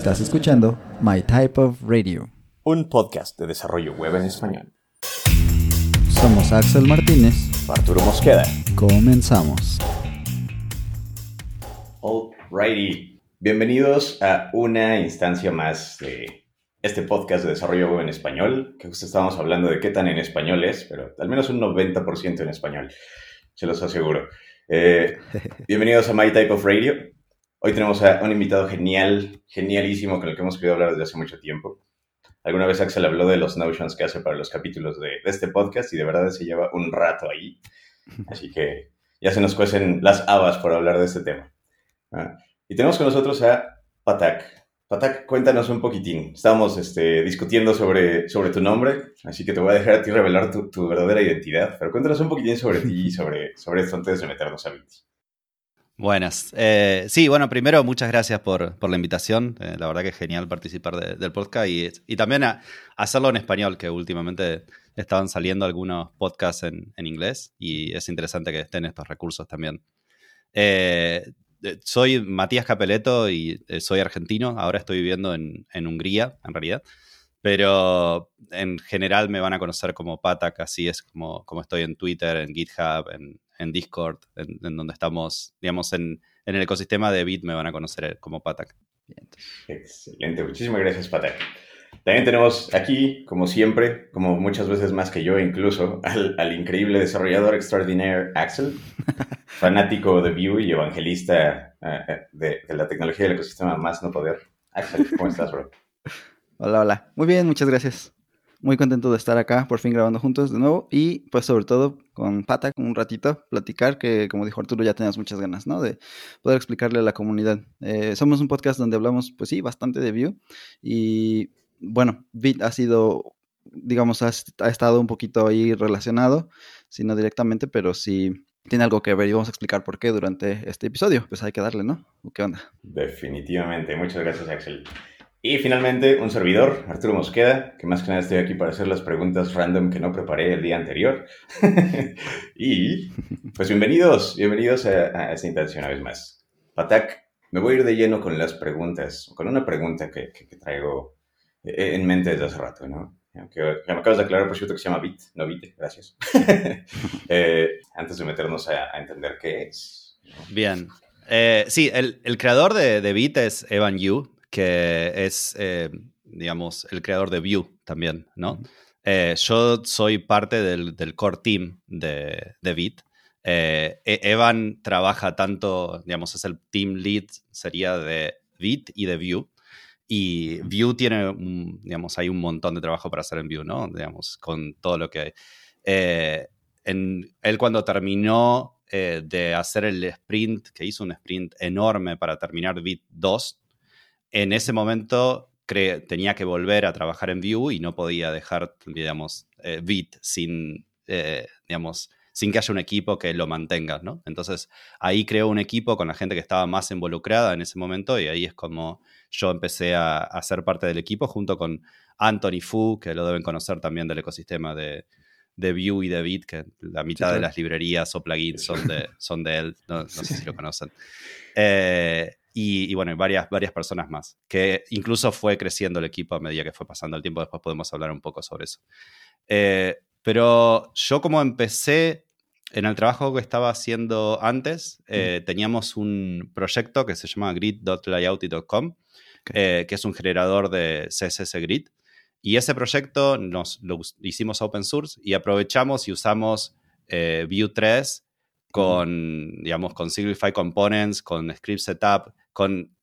Estás escuchando My Type of Radio, un podcast de desarrollo web en español. Somos Axel Martínez, Arturo Mosqueda. Comenzamos. Alrighty, bienvenidos a una instancia más de este podcast de desarrollo web en español, que justo estábamos hablando de qué tan en español es, pero al menos un 90% en español, se los aseguro. Eh, bienvenidos a My Type of Radio. Hoy tenemos a un invitado genial, genialísimo, con el que hemos querido hablar desde hace mucho tiempo. Alguna vez Axel habló de los notions que hace para los capítulos de, este podcast y de verdad se lleva un rato ahí. Así que ya se nos cuecen las habas por hablar de este tema. Ah, y tenemos con nosotros a Patak. Patak, cuéntanos un poquitín. Estábamos este, discutiendo sobre, sobre tu nombre, así que te voy a dejar a ti revelar tu, verdadera identidad, pero cuéntanos un poquitín sobre ti y sobre, sobre esto antes de meternos a Viti. Buenas. Eh, sí, bueno, primero muchas gracias por, la invitación. Eh, la verdad que es genial participar del podcast y, y también hacerlo en español, que últimamente estaban saliendo algunos podcasts en, en, inglés y es interesante que estén estos recursos también. Eh, eh, soy Matías Capeleto y soy argentino. Ahora estoy viviendo en, Hungría, en realidad. Pero en general me van a conocer como Patak, así es como, como estoy en Twitter, en GitHub, en, Discord, en, donde estamos, digamos, en, el ecosistema de Bit me van a conocer como Patak. Excelente, muchísimas gracias Patak. También tenemos aquí, como siempre, como muchas veces más que yo incluso, al, increíble desarrollador extraordinaire Axel, fanático de Vue y evangelista eh, eh, de, la tecnología del ecosistema más no poder. Axel, ¿cómo estás, bro? Hola, hola. Muy bien, muchas gracias. Muy contento de estar acá, por fin grabando juntos de nuevo y pues sobre todo con Pata, un ratito, platicar, que como dijo Arturo ya tenías muchas ganas, ¿no? De poder explicarle a la comunidad. Eh, somos un podcast donde hablamos, pues sí, bastante de Vue y bueno, Bit ha sido, digamos, ha, estado un poquito ahí relacionado, si no directamente, pero sí tiene algo que ver y vamos a explicar por qué durante este episodio. Pues hay que darle, ¿no? ¿Qué onda? Definitivamente. Muchas gracias, Axel. Y finalmente, un servidor, Arturo Mosqueda, que más que nada estoy aquí para hacer las preguntas random que no preparé el día anterior. y, pues bienvenidos, bienvenidos a, esta intención una vez más. Patak, me voy a ir de lleno con las preguntas, con una pregunta que traigo eh, en mente desde hace rato, ¿no? Que, me acabas de aclarar, por cierto, que se llama Bit, no Bit, gracias. Eh, antes de meternos a, entender qué es. Bien. Eh, sí, el, el, creador de, de, Bit es Evan Yu, que es, digamos, el creador de Vue también, ¿no? yo soy parte del, del, core team de, de Bit. E, Evan trabaja tanto, digamos, es el team lead, sería de Bit y de Vue. Y Vue tiene, digamos, hay un montón de trabajo para hacer en Vue, ¿no? Digamos, con todo lo que hay. Eh, en, él cuando terminó eh, de hacer el sprint, que hizo un sprint enorme para terminar Vue 2, en ese momento tenía que volver a trabajar en Vue y no podía dejar, digamos, eh, Vite sin, digamos, sin que haya un equipo que lo mantenga, ¿no? Entonces ahí creó un equipo con la gente que estaba más involucrada en ese momento y ahí es como yo empecé a, ser parte del equipo junto con Anthony Fu, que lo deben conocer también del ecosistema de, de Vue y de Bit, que la mitad de las librerías o plugins son de, son de él, no, sé si lo conocen. Eh, y, bueno, varias, varias personas más, que incluso fue creciendo el equipo a medida que fue pasando el tiempo, después podemos hablar un poco sobre eso. Eh, pero yo como empecé en el trabajo que estaba haciendo antes, eh, teníamos un proyecto que se llama grid.layouty.com, eh, que es un generador de CSS Grid. Y ese proyecto nos lo hicimos open source y aprovechamos y usamos Vue 3 con, digamos, con Simplify Components, con Script Setup, con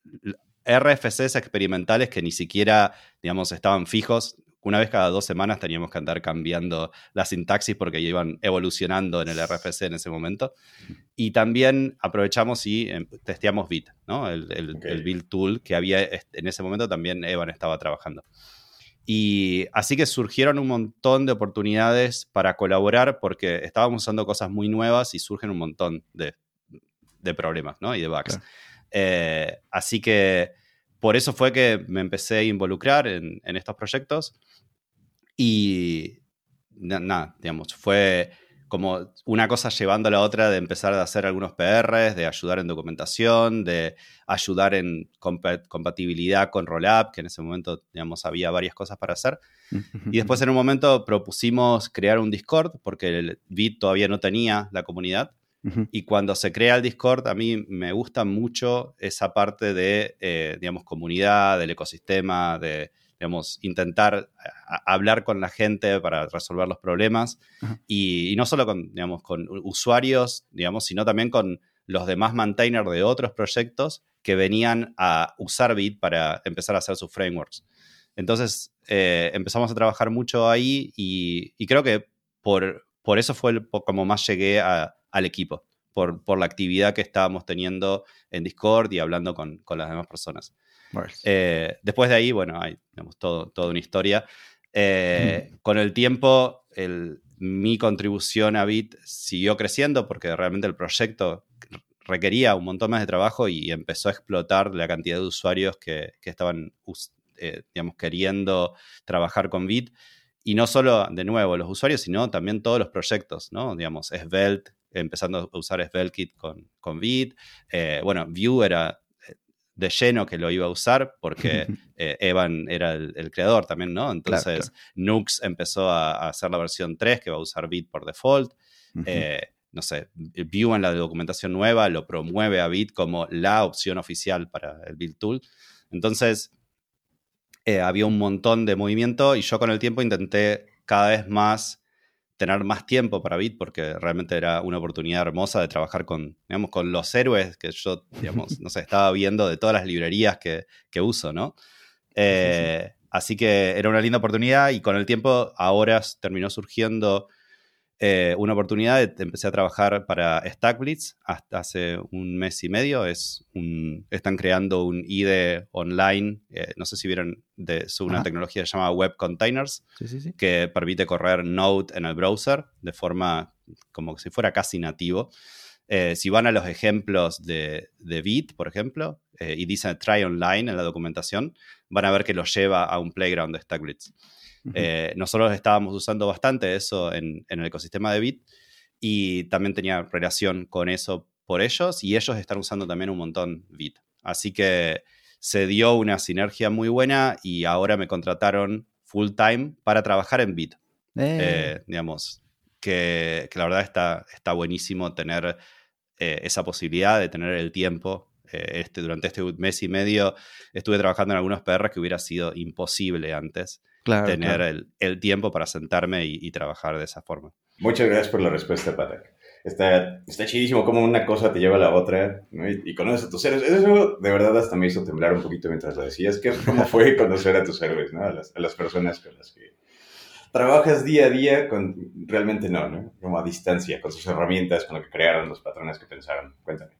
RFCs experimentales que ni siquiera, digamos, estaban fijos una vez cada dos semanas teníamos que andar cambiando la sintaxis porque iban evolucionando en el RFC en ese momento. Y también aprovechamos y em, testeamos Bit, ¿no? El, el, build tool que había en ese momento también Evan estaba trabajando. Y así que surgieron un montón de oportunidades para colaborar porque estábamos usando cosas muy nuevas y surgen un montón de, de problemas ¿no? y de bugs. Eh, así que por eso fue que me empecé a involucrar en, en estos proyectos y nada, digamos, fue como una cosa llevando a la otra de empezar a hacer algunos PRs, de ayudar en documentación, de ayudar en compatibilidad con Rollup, que en ese momento, digamos, había varias cosas para hacer. Y después en un momento propusimos crear un Discord, porque el Bit todavía no tenía la comunidad. Y cuando se crea el Discord, a mí me gusta mucho esa parte de, eh, digamos, comunidad, del ecosistema, de, digamos, intentar hablar con la gente para resolver los problemas. Y, no solo con, digamos, con usuarios, digamos, sino también con los demás maintainers de otros proyectos que venían a usar Bit para empezar a hacer sus frameworks. Entonces eh, empezamos a trabajar mucho ahí y, creo que por, por eso fue como más llegué al equipo, por, por, la actividad que estábamos teniendo en Discord y hablando con, con las demás personas. Eh, después de ahí, bueno, hay todo, toda una historia. Eh, con el tiempo, mi contribución a Bit siguió creciendo porque realmente el proyecto requería un montón más de trabajo y empezó a explotar la cantidad de usuarios que, estaban, eh, digamos, queriendo trabajar con Bit. Y no solo, de nuevo, los usuarios, sino también todos los proyectos, ¿no? Digamos, Svelte, empezando a usar SvelteKit con, con Bit. bueno, Vue era de lleno que lo iba a usar porque eh, Evan era el, creador también, ¿no? Entonces Nux empezó a, hacer la versión 3 que va a usar Bit por default. Eh, no sé, Vue en la documentación nueva lo promueve a Bit como la opción oficial para el Build Tool. Entonces, eh, había un montón de movimiento y yo con el tiempo intenté cada vez más tener más tiempo para Bit porque realmente era una oportunidad hermosa de trabajar con, digamos, con los héroes que yo, digamos, no sé, estaba viendo de todas las librerías que, uso, ¿no? Eh, así que era una linda oportunidad y con el tiempo ahora terminó surgiendo eh, una oportunidad, empecé a trabajar para StackBlitz hasta hace un mes y medio. Es un, están creando un IDE online, eh, no sé si vieron, de una tecnología que se llama Web Containers, que permite correr Node en el browser de forma como si fuera casi nativo. Eh, si van a los ejemplos de, de Bit, por ejemplo, y dice try online en la documentación, van a ver que lo lleva a un playground de StackBlitz. Eh, nosotros estábamos usando bastante eso en, el ecosistema de Bit y también tenía relación con eso por ellos y ellos están usando también un montón Bit. Así que se dio una sinergia muy buena y ahora me contrataron full time para trabajar en Bit. Eh. Eh, digamos, que, la verdad está, está buenísimo tener esa posibilidad de tener el tiempo. este, durante este mes y medio estuve trabajando en algunos PR que hubiera sido imposible antes tener El, tiempo para sentarme y, trabajar de esa forma. Muchas gracias por la respuesta, Patak. Está, está chidísimo cómo una cosa te lleva a la otra y, conoces a tus héroes. Eso de verdad hasta me hizo temblar un poquito mientras lo decías. Que, ¿Cómo fue conocer a tus héroes, ¿no? a, las, a las personas con las que trabajas día a día con realmente no, ¿no? Como a distancia, con sus herramientas, con lo que crearon, los patrones que pensaron. Cuéntame.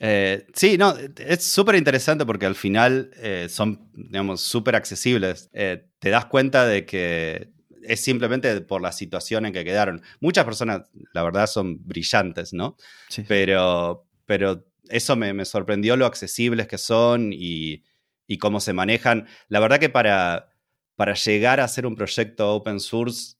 Eh, sí, no, es súper interesante porque al final eh, son, digamos, súper accesibles. Eh, te das cuenta de que es simplemente por la situación en que quedaron. Muchas personas, la verdad, son brillantes, ¿no? Sí. Pero, pero eso me, sorprendió lo accesibles que son y, y, cómo se manejan. La verdad que para, para llegar a ser un proyecto open source,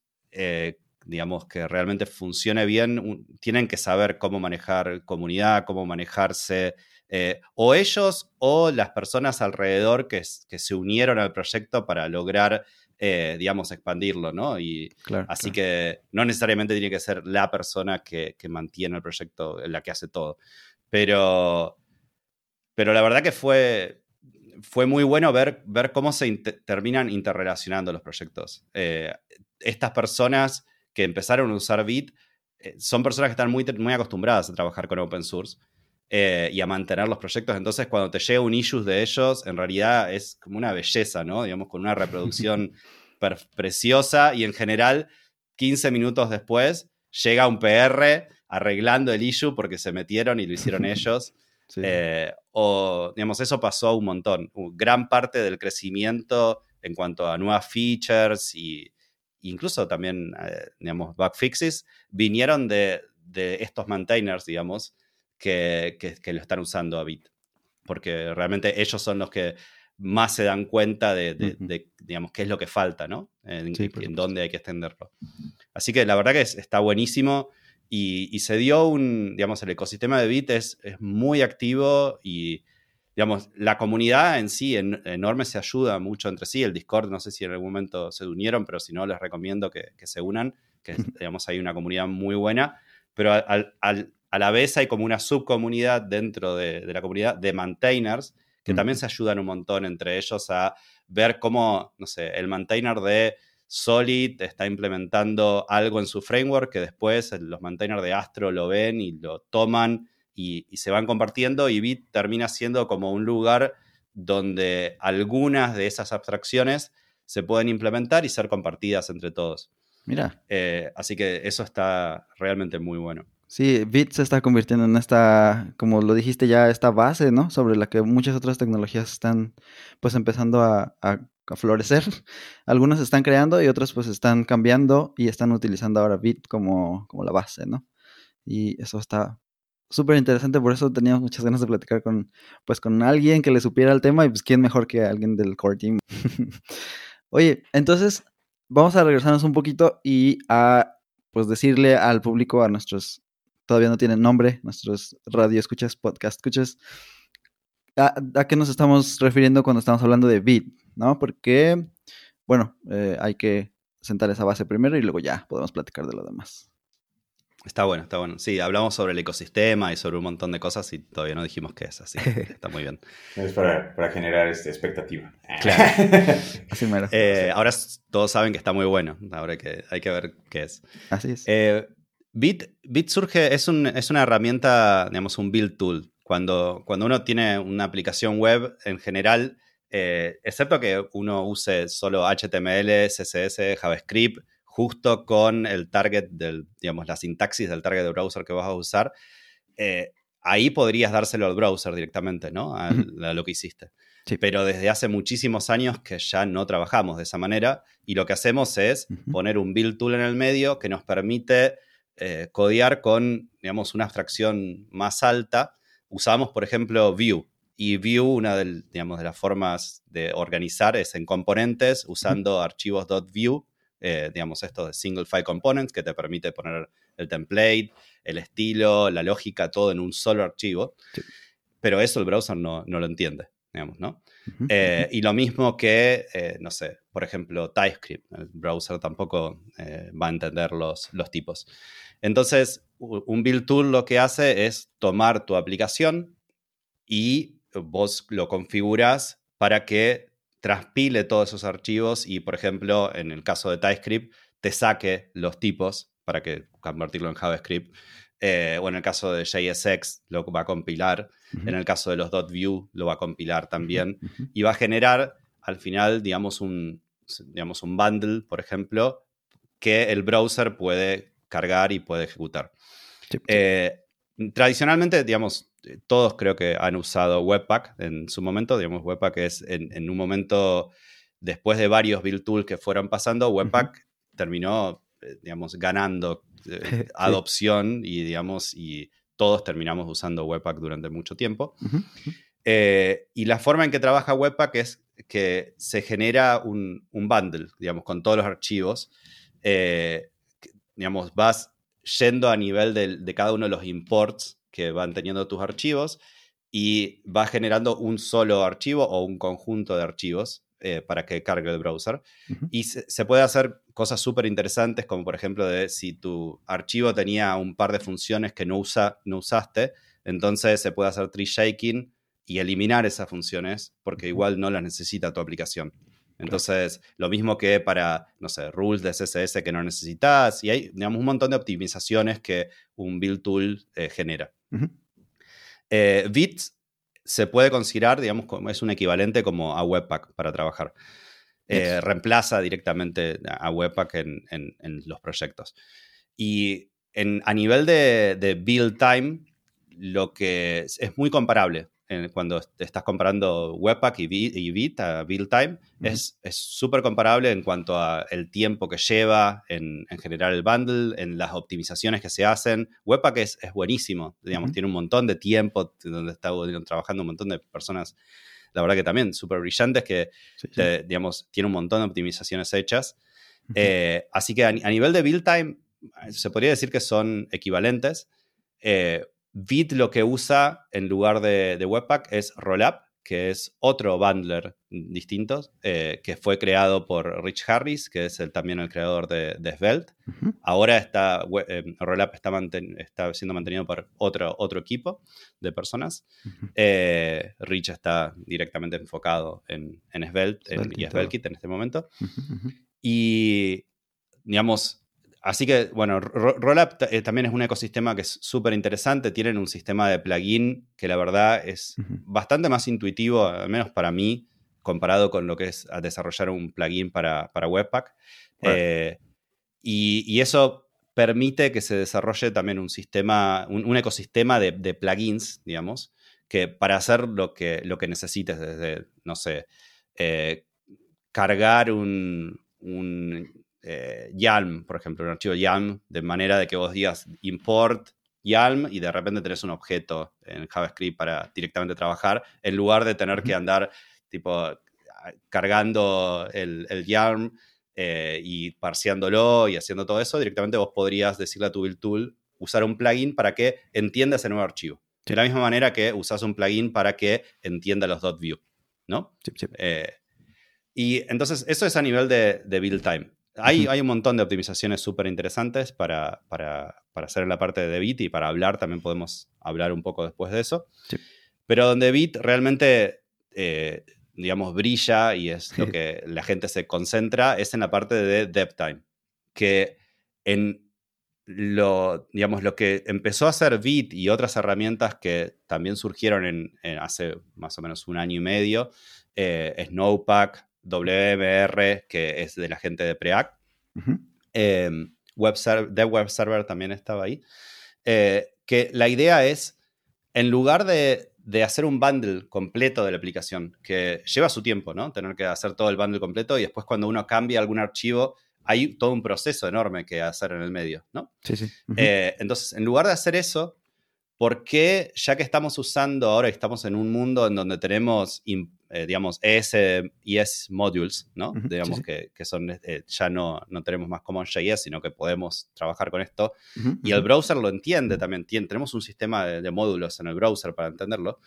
digamos, que realmente funcione bien, tienen que saber cómo manejar comunidad, cómo manejarse, eh, o ellos o las personas alrededor que, que, se unieron al proyecto para lograr, eh, digamos, expandirlo, ¿no? Y así que no necesariamente tiene que ser la persona que, mantiene el proyecto, la que hace todo. Pero, pero la verdad que fue, fue muy bueno ver, ver cómo se terminan interrelacionando los proyectos. Eh, estas personas que empezaron a usar Bit eh, son personas que están muy, muy acostumbradas a trabajar con open source eh, y a mantener los proyectos. Entonces, cuando te llega un issue de ellos, en realidad es como una belleza, ¿no? Digamos, con una reproducción preciosa y en general, 15 minutos después, llega un PR arreglando el issue porque se metieron y lo hicieron ellos. Eh, o, digamos, eso pasó un montón. Gran parte del crecimiento en cuanto a nuevas features y incluso también, eh, digamos, bug fixes, vinieron de, estos maintainers, digamos, que, lo están usando a Bit. Porque realmente ellos son los que más se dan cuenta de, digamos, qué es lo que falta, ¿no? En, dónde hay que extenderlo. Así que la verdad que está buenísimo y, se dio un, digamos, el ecosistema de Bit es, muy activo y, digamos, la comunidad en sí enorme se ayuda mucho entre sí. El Discord, no sé si en algún momento se unieron, pero si no, les recomiendo que, se unan, que, digamos, hay una comunidad muy buena, pero a la vez hay como una subcomunidad dentro de, de la comunidad de maintainers que también se ayudan un montón entre ellos a ver cómo, no sé, el maintainer de Solid está implementando algo en su framework que después los maintainers de Astro lo ven y lo toman y, se van compartiendo y Bit termina siendo como un lugar donde algunas de esas abstracciones se pueden implementar y ser compartidas entre todos. Mira. Eh, así que eso está realmente muy bueno. Sí, Bit se está convirtiendo en esta, como lo dijiste ya, esta base, ¿no? Sobre la que muchas otras tecnologías están pues empezando a, florecer. Algunas están creando y otras pues están cambiando y están utilizando ahora Bit como, como la base, ¿no? Y eso está súper interesante, por eso teníamos muchas ganas de platicar con, pues, con alguien que le supiera el tema y pues quién mejor que alguien del core team. Oye, entonces vamos a regresarnos un poquito y a pues decirle al público, a nuestros todavía no tienen nombre, nuestros radio escuchas, podcast escuchas. ¿A, qué nos estamos refiriendo cuando estamos hablando de beat? ¿No? Porque, bueno, eh, hay que sentar esa base primero y luego ya podemos platicar de lo demás. Está bueno, está bueno. Sí, hablamos sobre el ecosistema y sobre un montón de cosas y todavía no dijimos qué es, así que está muy bien. Es para, generar esta expectativa. Claro. así eh, ahora todos saben que está muy bueno, ahora que hay que ver qué es. Así es. Eh, Bit, surge, es, es, una herramienta, digamos, un build tool. Cuando, cuando uno tiene una aplicación web en general, eh, excepto que uno use solo HTML, CSS, JavaScript, justo con el target del, digamos, la sintaxis del target de browser que vas a usar, eh, ahí podrías dárselo al browser directamente, ¿no? A, lo que hiciste. Pero desde hace muchísimos años que ya no trabajamos de esa manera y lo que hacemos es poner un build tool en el medio que nos permite eh, codear con, digamos, una abstracción más alta, usamos, por ejemplo, Vue. Y Vue, una de, digamos, de las formas de organizar es en componentes, usando archivos .vue, eh, digamos, estos de single file components, que te permite poner el template, el estilo, la lógica, todo en un solo archivo. Pero eso el browser no, no lo entiende, digamos, ¿no? Eh, y lo mismo que, no sé, por ejemplo, TypeScript. El browser tampoco va a entender los, los tipos. Entonces, un build tool lo que hace es tomar tu aplicación y vos lo configuras para que transpile todos esos archivos y, por ejemplo, en el caso de TypeScript, te saque los tipos para que convertirlo en JavaScript. Eh, o en el caso de JSX lo va a compilar. En el caso de los .view lo va a compilar también. Y va a generar al final, digamos, un, digamos, un bundle, por ejemplo, que el browser puede cargar y puede ejecutar. Eh, tradicionalmente, digamos, todos creo que han usado Webpack en su momento. Digamos, Webpack es en, un momento, después de varios build tools que fueron pasando, Webpack terminó, eh, digamos, ganando eh, adopción y, digamos, y todos terminamos usando Webpack durante mucho tiempo. y la forma en que trabaja Webpack es que se genera un, bundle, digamos, con todos los archivos digamos, vas yendo a nivel de, cada uno de los imports que van teniendo tus archivos y vas generando un solo archivo o un conjunto de archivos eh, para que cargue el browser. Y se, puede hacer cosas súper interesantes, como por ejemplo de si tu archivo tenía un par de funciones que no, usa, no usaste, entonces se puede hacer tree shaking y eliminar esas funciones porque igual no las necesita tu aplicación. Entonces, lo mismo que para, no sé, rules de CSS que no necesitas, y hay, digamos, un montón de optimizaciones que un build tool eh, genera. Eh, Bit se puede considerar, digamos, como es un equivalente como a Webpack para trabajar. Eh, reemplaza directamente a Webpack en, los proyectos. Y a nivel de, de, build time, lo que es muy comparable cuando te estás comprando Webpack y, Bit a Build Time, es súper comparable en cuanto al tiempo que lleva en, generar el bundle, en las optimizaciones que se hacen. Webpack es, es buenísimo, digamos, tiene un montón de tiempo donde está trabajando un montón de personas la verdad que también súper brillantes, que, digamos, tiene un montón de optimizaciones hechas. Eh, así que a, nivel de build time, se podría decir que son equivalentes. Eh, Bit lo que usa en lugar de, de Webpack es Rollup, que es otro bundler distinto, eh, que fue creado por Rich Harris, que es el, también el creador de, Svelte. Ahora está, eh, Rollup está, está, siendo mantenido por otro, otro equipo de personas. Eh, Rich está directamente enfocado en, Svelte, y SvelteKit en este momento. Y, digamos, Así que, bueno, Rollup eh, también es un ecosistema que es súper interesante. Tienen un sistema de plugin que la verdad es bastante más intuitivo, al menos para mí, comparado con lo que es desarrollar un plugin para, Webpack. Eh, y, eso permite que se desarrolle también un sistema, un, ecosistema de, plugins, digamos, que para hacer lo que, lo que necesites, desde, no sé, eh, cargar un eh, YALM, por ejemplo, un archivo YALM, de manera de que vos digas import YALM y de repente tenés un objeto en JavaScript para directamente trabajar, en lugar de tener que andar tipo cargando el, el YALM eh, y parseándolo y haciendo todo eso, directamente vos podrías decirle a tu build tool usar un plugin para que entienda ese nuevo archivo. De la misma manera que usas un plugin para que entienda los .view, ¿no? Eh, y entonces eso es a nivel de, de build time. Hay, un montón de optimizaciones súper interesantes para, hacer en la parte de Bit y para hablar, también podemos hablar un poco después de eso. Pero donde Bit realmente, eh, digamos, brilla y es lo que la gente se concentra, es en la parte de DevTime, que en lo, digamos, lo que empezó a hacer Bit y otras herramientas que también surgieron en, hace más o menos un año y medio, eh, Snowpack, WMR, que es de la gente de Preact. Em, web server, de Web Server también estaba ahí. Eh, que la idea es, en lugar de, hacer un bundle completo de la aplicación, que lleva su tiempo, ¿no? Tener que hacer todo el bundle completo y después cuando uno cambia algún archivo, hay todo un proceso enorme que hacer en el medio, ¿no? Sí, sí. Eh, entonces, en lugar de hacer eso, ¿por qué, ya que estamos usando ahora, estamos en un mundo en donde tenemos eh, digamos, ES, ES modules, ¿no? digamos Que, son, eh, ya no, no tenemos más CommonJS, sino que podemos trabajar con esto. y el browser lo entiende también. tenemos un sistema de, módulos en el browser para entenderlo.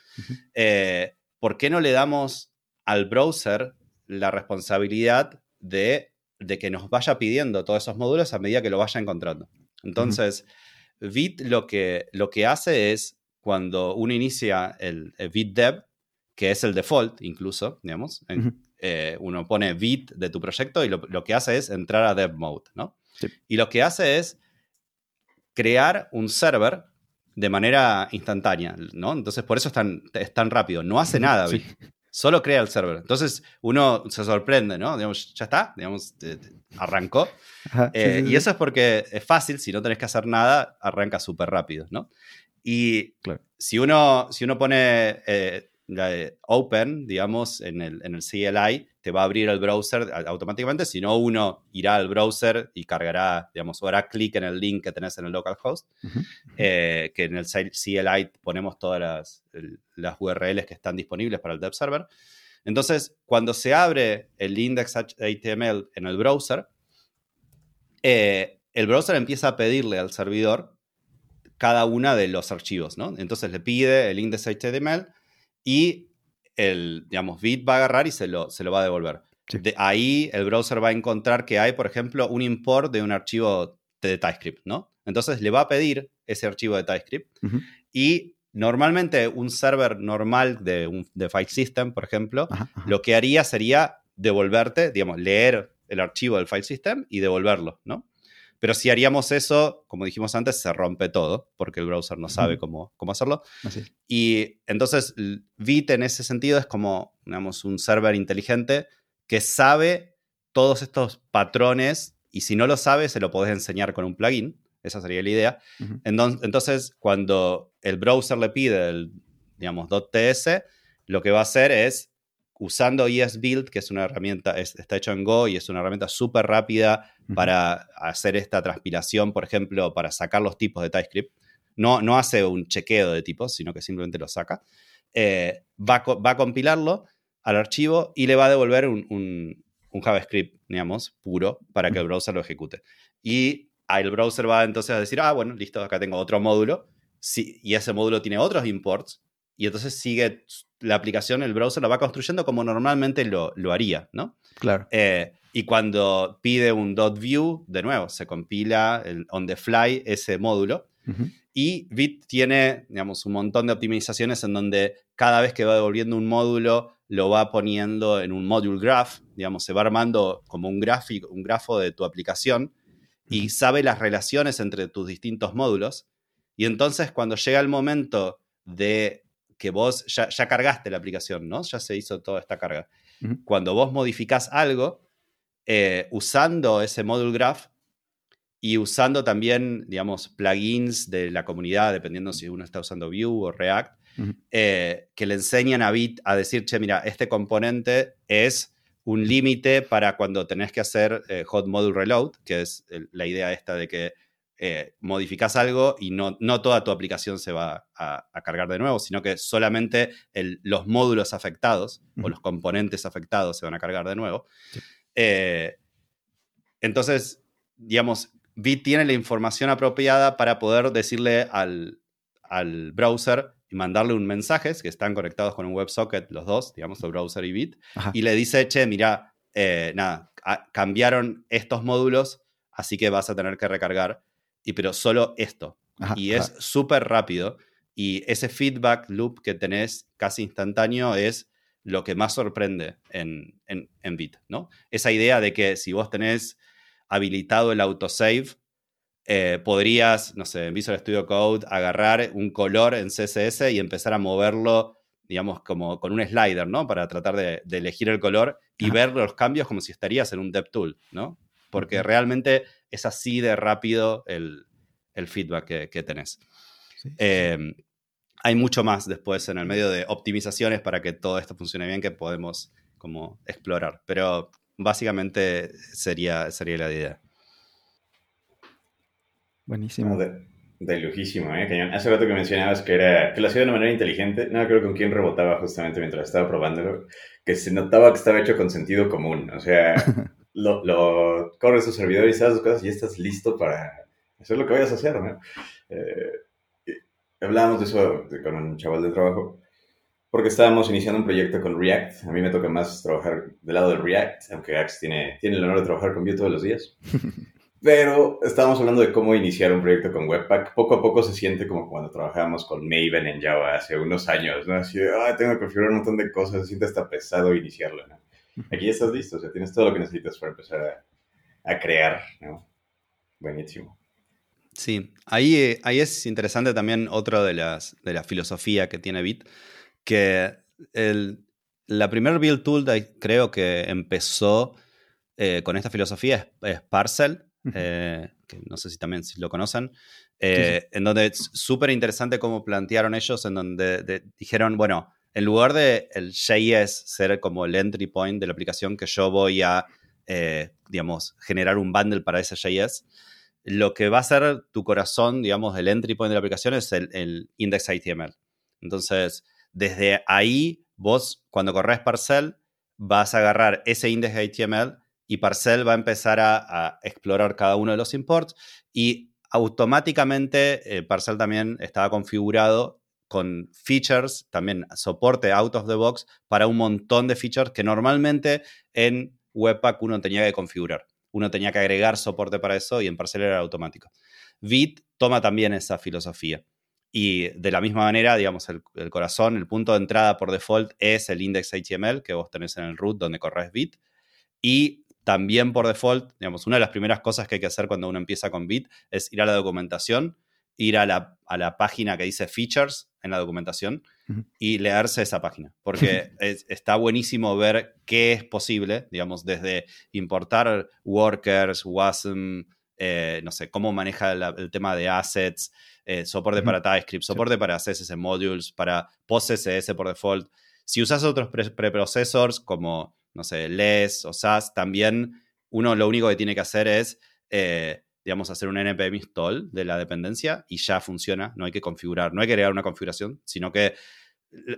Eh, ¿Por qué no le damos al browser la responsabilidad de, de, que nos vaya pidiendo todos esos módulos a medida que lo vaya encontrando? Entonces, Vite lo que, lo que hace es, cuando uno inicia el, el Dev, que es el default incluso, digamos. Eh, uno pone bit de tu proyecto y lo, que hace es entrar a dev mode, ¿no? Y lo que hace es crear un server de manera instantánea, ¿no? Entonces, por eso es tan, es tan rápido. No hace nada, Bit. Solo crea el server. Entonces, uno se sorprende, ¿no? Digamos, ya está, digamos, arrancó. Eh, y eso es porque es fácil, si no tenés que hacer nada, arranca súper rápido, ¿no? Y si, uno, si uno pone eh, la Open, digamos, en el, en el CLI, te va a abrir el browser automáticamente, si no uno irá al browser y cargará, digamos, o hará clic en el link que tenés en el localhost, eh, que en el CLI ponemos todas las, las, URLs que están disponibles para el dev server. Entonces, cuando se abre el index.html en el browser, eh, el browser empieza a pedirle al servidor cada una de los archivos, ¿no? Entonces le pide el index.html, y el, digamos, bit va a agarrar y se lo, se lo va a devolver. De ahí el browser va a encontrar que hay, por ejemplo, un import de un archivo de TypeScript, ¿no? Entonces le va a pedir ese archivo de TypeScript y normalmente un server normal de, un, de file system, por ejemplo, lo que haría sería devolverte, digamos, leer el archivo del file system y devolverlo, ¿no? Pero si haríamos eso, como dijimos antes, se rompe todo, porque el browser no sabe cómo, cómo hacerlo. Y entonces, Vite en ese sentido es como, digamos, un server inteligente que sabe todos estos patrones y si no lo sabe, se lo podés enseñar con un plugin. Esa sería la idea. Entonces, cuando el browser le pide el, digamos, .ts, lo que va a hacer es usando ESBuild, que es una herramienta, está hecho en Go y es una herramienta súper rápida para hacer esta transpiración, por ejemplo, para sacar los tipos de TypeScript. No, no hace un chequeo de tipos, sino que simplemente lo saca. Eh, va, a compilarlo al archivo y le va a devolver un, JavaScript, digamos, puro, para que el browser lo ejecute. Y el browser va entonces a decir, ah, bueno, listo, acá tengo otro módulo, sí, y ese módulo tiene otros imports, y entonces sigue la aplicación, el browser lo va construyendo como normalmente lo, haría, ¿no? Claro. Eh, y cuando pide un .view, de nuevo, se compila el, on the fly ese módulo. Y Bit tiene, digamos, un montón de optimizaciones en donde cada vez que va devolviendo un módulo, lo va poniendo en un module graph, digamos, se va armando como un gráfico, un grafo de tu aplicación y sabe las relaciones entre tus distintos módulos. Y entonces cuando llega el momento de que vos ya, cargaste la aplicación, ¿no? Ya se hizo toda esta carga. Cuando vos modificás algo, eh, usando ese module graph y usando también, digamos, plugins de la comunidad, dependiendo si uno está usando Vue o React, eh, que le enseñan a Bit a decir, che, mira, este componente es un límite para cuando tenés que hacer eh, hot module reload, que es la idea esta de que eh, modificas algo y no, no, toda tu aplicación se va a, cargar de nuevo, sino que solamente los módulos afectados o los componentes afectados se van a cargar de nuevo. Eh, entonces, digamos, Bit tiene la información apropiada para poder decirle al, al browser y mandarle un mensaje, que están conectados con un WebSocket los dos, digamos, el browser y Bit, y le dice, che, mira, eh, nada, cambiaron estos módulos, así que vas a tener que recargar, y pero solo esto. y es súper rápido, y ese feedback loop que tenés casi instantáneo es lo que más sorprende en, en, en Bit, ¿no? Esa idea de que si vos tenés habilitado el autosave, eh, podrías, no sé, en Visual Studio Code, agarrar un color en CSS y empezar a moverlo, digamos, como con un slider, ¿no? Para tratar de, elegir el color y ver los cambios como si estarías en un DevTool, ¿no? Porque realmente es así de rápido el, feedback que, tenés. Em, hay mucho más después en el medio de optimizaciones para que todo esto funcione bien que podemos como explorar. Pero básicamente sería, sería la idea. Buenísimo. De, de, lujísimo, ¿eh? Cañón. Hace rato que mencionabas que, era, que lo hacía de una manera inteligente. No creo con quién rebotaba justamente mientras estaba probándolo. Que se notaba que estaba hecho con sentido común. O sea, lo, lo corres tu servidor y sabes cosas y estás listo para hacer lo que vayas a hacer, ¿no? Eh, hablábamos de eso con un chaval de trabajo. Porque estábamos iniciando un proyecto con React. A mí me toca más trabajar del lado del React, aunque Axe tiene, tiene el honor de trabajar con Vue todos los días. Pero estábamos hablando de cómo iniciar un proyecto con Webpack. Poco a poco se siente como cuando trabajábamos con Maven en Java hace unos años, ¿no? Así de, ah, tengo que configurar un montón de cosas, se siente hasta pesado iniciarlo, ¿no? Aquí ya estás listo, o sea, tienes todo lo que necesitas para empezar a, crear, ¿no? Buenísimo. Sí, ahí, eh, ahí es interesante también otro de las, de la filosofía que tiene Bit, que el, la primer build tool creo que empezó eh, con esta filosofía es Parcel, eh, que no sé si también si lo conocen, eh, en donde es súper interesante cómo plantearon ellos, en donde dijeron, bueno, en lugar de el JS ser como el entry point de la aplicación que yo voy a, eh, digamos, generar un bundle para ese JS, lo que va a ser tu corazón, digamos, el entry point de la aplicación es el, el index HTML. Entonces, desde ahí, vos, cuando corres Parcel, vas a agarrar ese index HTML y Parcel va a empezar a, explorar cada uno de los imports y automáticamente eh, Parcel también estaba configurado con features, también soporte out of the box para un montón de features que normalmente en Webpack uno tenía que configurar. Uno tenía que agregar soporte para eso y en Parcel era automático. Vite toma también esa filosofía. Y de la misma manera, digamos, el, corazón, el punto de entrada por default es el index HTML que vos tenés en el root donde corres Bit. Y también por default, digamos, una de las primeras cosas que hay que hacer cuando uno empieza con Bit es ir a la documentación, ir a la, página que dice features en la documentación y leerse esa página, porque está buenísimo ver qué es posible, digamos, desde importar workers, WASM, eh, no sé, cómo maneja el tema de assets, eh, soporte para TypeScript, soporte para CSS modules, para PostCSS por default. Si usas otros preprocessors como no sé, LES o SAS, también uno lo único que tiene que hacer es, eh, digamos, hacer un npm install de la dependencia y ya funciona, no hay que configurar, no hay que crear una configuración, sino que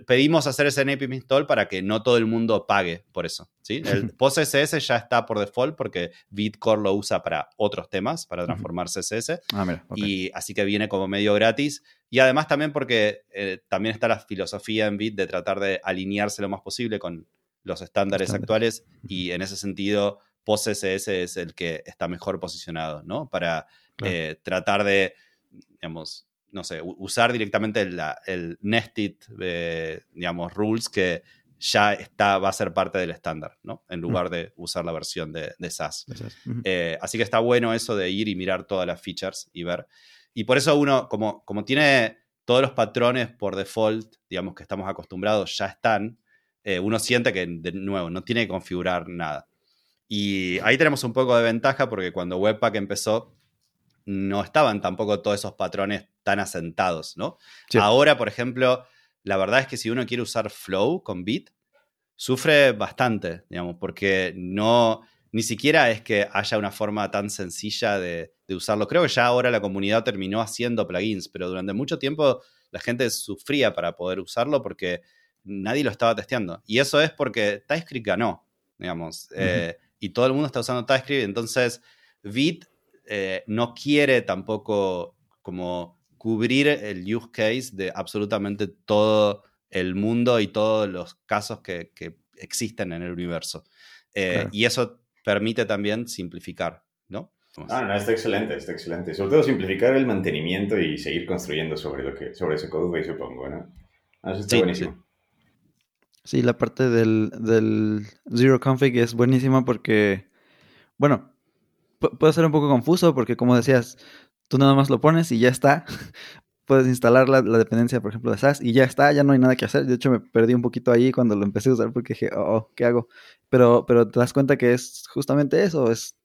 pedimos hacer ese npm install para que no todo el mundo pague por eso. ¿sí? El PostCSS ya está por default porque Bitcore lo usa para otros temas, para transformar CSS. Ah, mira, ok. Y así que viene como medio gratis. Y además también porque eh, también está la filosofía en Bit de tratar de alinearse lo más posible con los estándares Estándares. actuales. Y en ese sentido, PostCSS es el que está mejor posicionado, ¿no? Para Claro. eh, tratar de, digamos, no sé, usar directamente la- el nested, eh, digamos, rules que ya está, va a ser parte del estándar, ¿no? En lugar de usar la versión de, de SAS. Eh, así que está bueno eso de ir y mirar todas las features y ver. Y por eso uno, como, como tiene todos los patrones por default, digamos que estamos acostumbrados, ya están, eh, uno siente que, de nuevo, no tiene que configurar nada. Y ahí tenemos un poco de ventaja porque cuando Webpack empezó, no estaban tampoco todos esos patrones tan asentados, ¿no? Sí. Ahora, por ejemplo, la verdad es que si uno quiere usar Flow con Bit, sufre bastante, digamos, porque no, ni siquiera es que haya una forma tan sencilla de, de usarlo. Creo que ya ahora la comunidad terminó haciendo plugins, pero durante mucho tiempo la gente sufría para poder usarlo porque nadie lo estaba testeando. Y eso es porque TypeScript ganó, digamos, eh, y todo el mundo está usando TypeScript, entonces Bit eh, no quiere tampoco como cubrir el use case de absolutamente todo el mundo y todos los casos que, que existen en el universo. Eh, Claro. Y eso permite también simplificar, ¿no? Ah, no, está excelente, está excelente. Sobre todo simplificar el mantenimiento y seguir construyendo sobre lo que, sobre ese codebase, supongo, ¿no? Ah, Eso está Sí, buenísimo. Sí, la parte del, del Zero Config es buenísima porque, bueno, pu- puede ser un poco confuso porque como decías, tú nada más lo pones y ya está. Puedes instalar la, la dependencia, por ejemplo, de SAS y ya está, ya no hay nada que hacer. De hecho, me perdí un poquito ahí cuando lo empecé a usar porque dije, oh, oh, ¿qué hago? Pero, pero te das cuenta que es justamente eso, es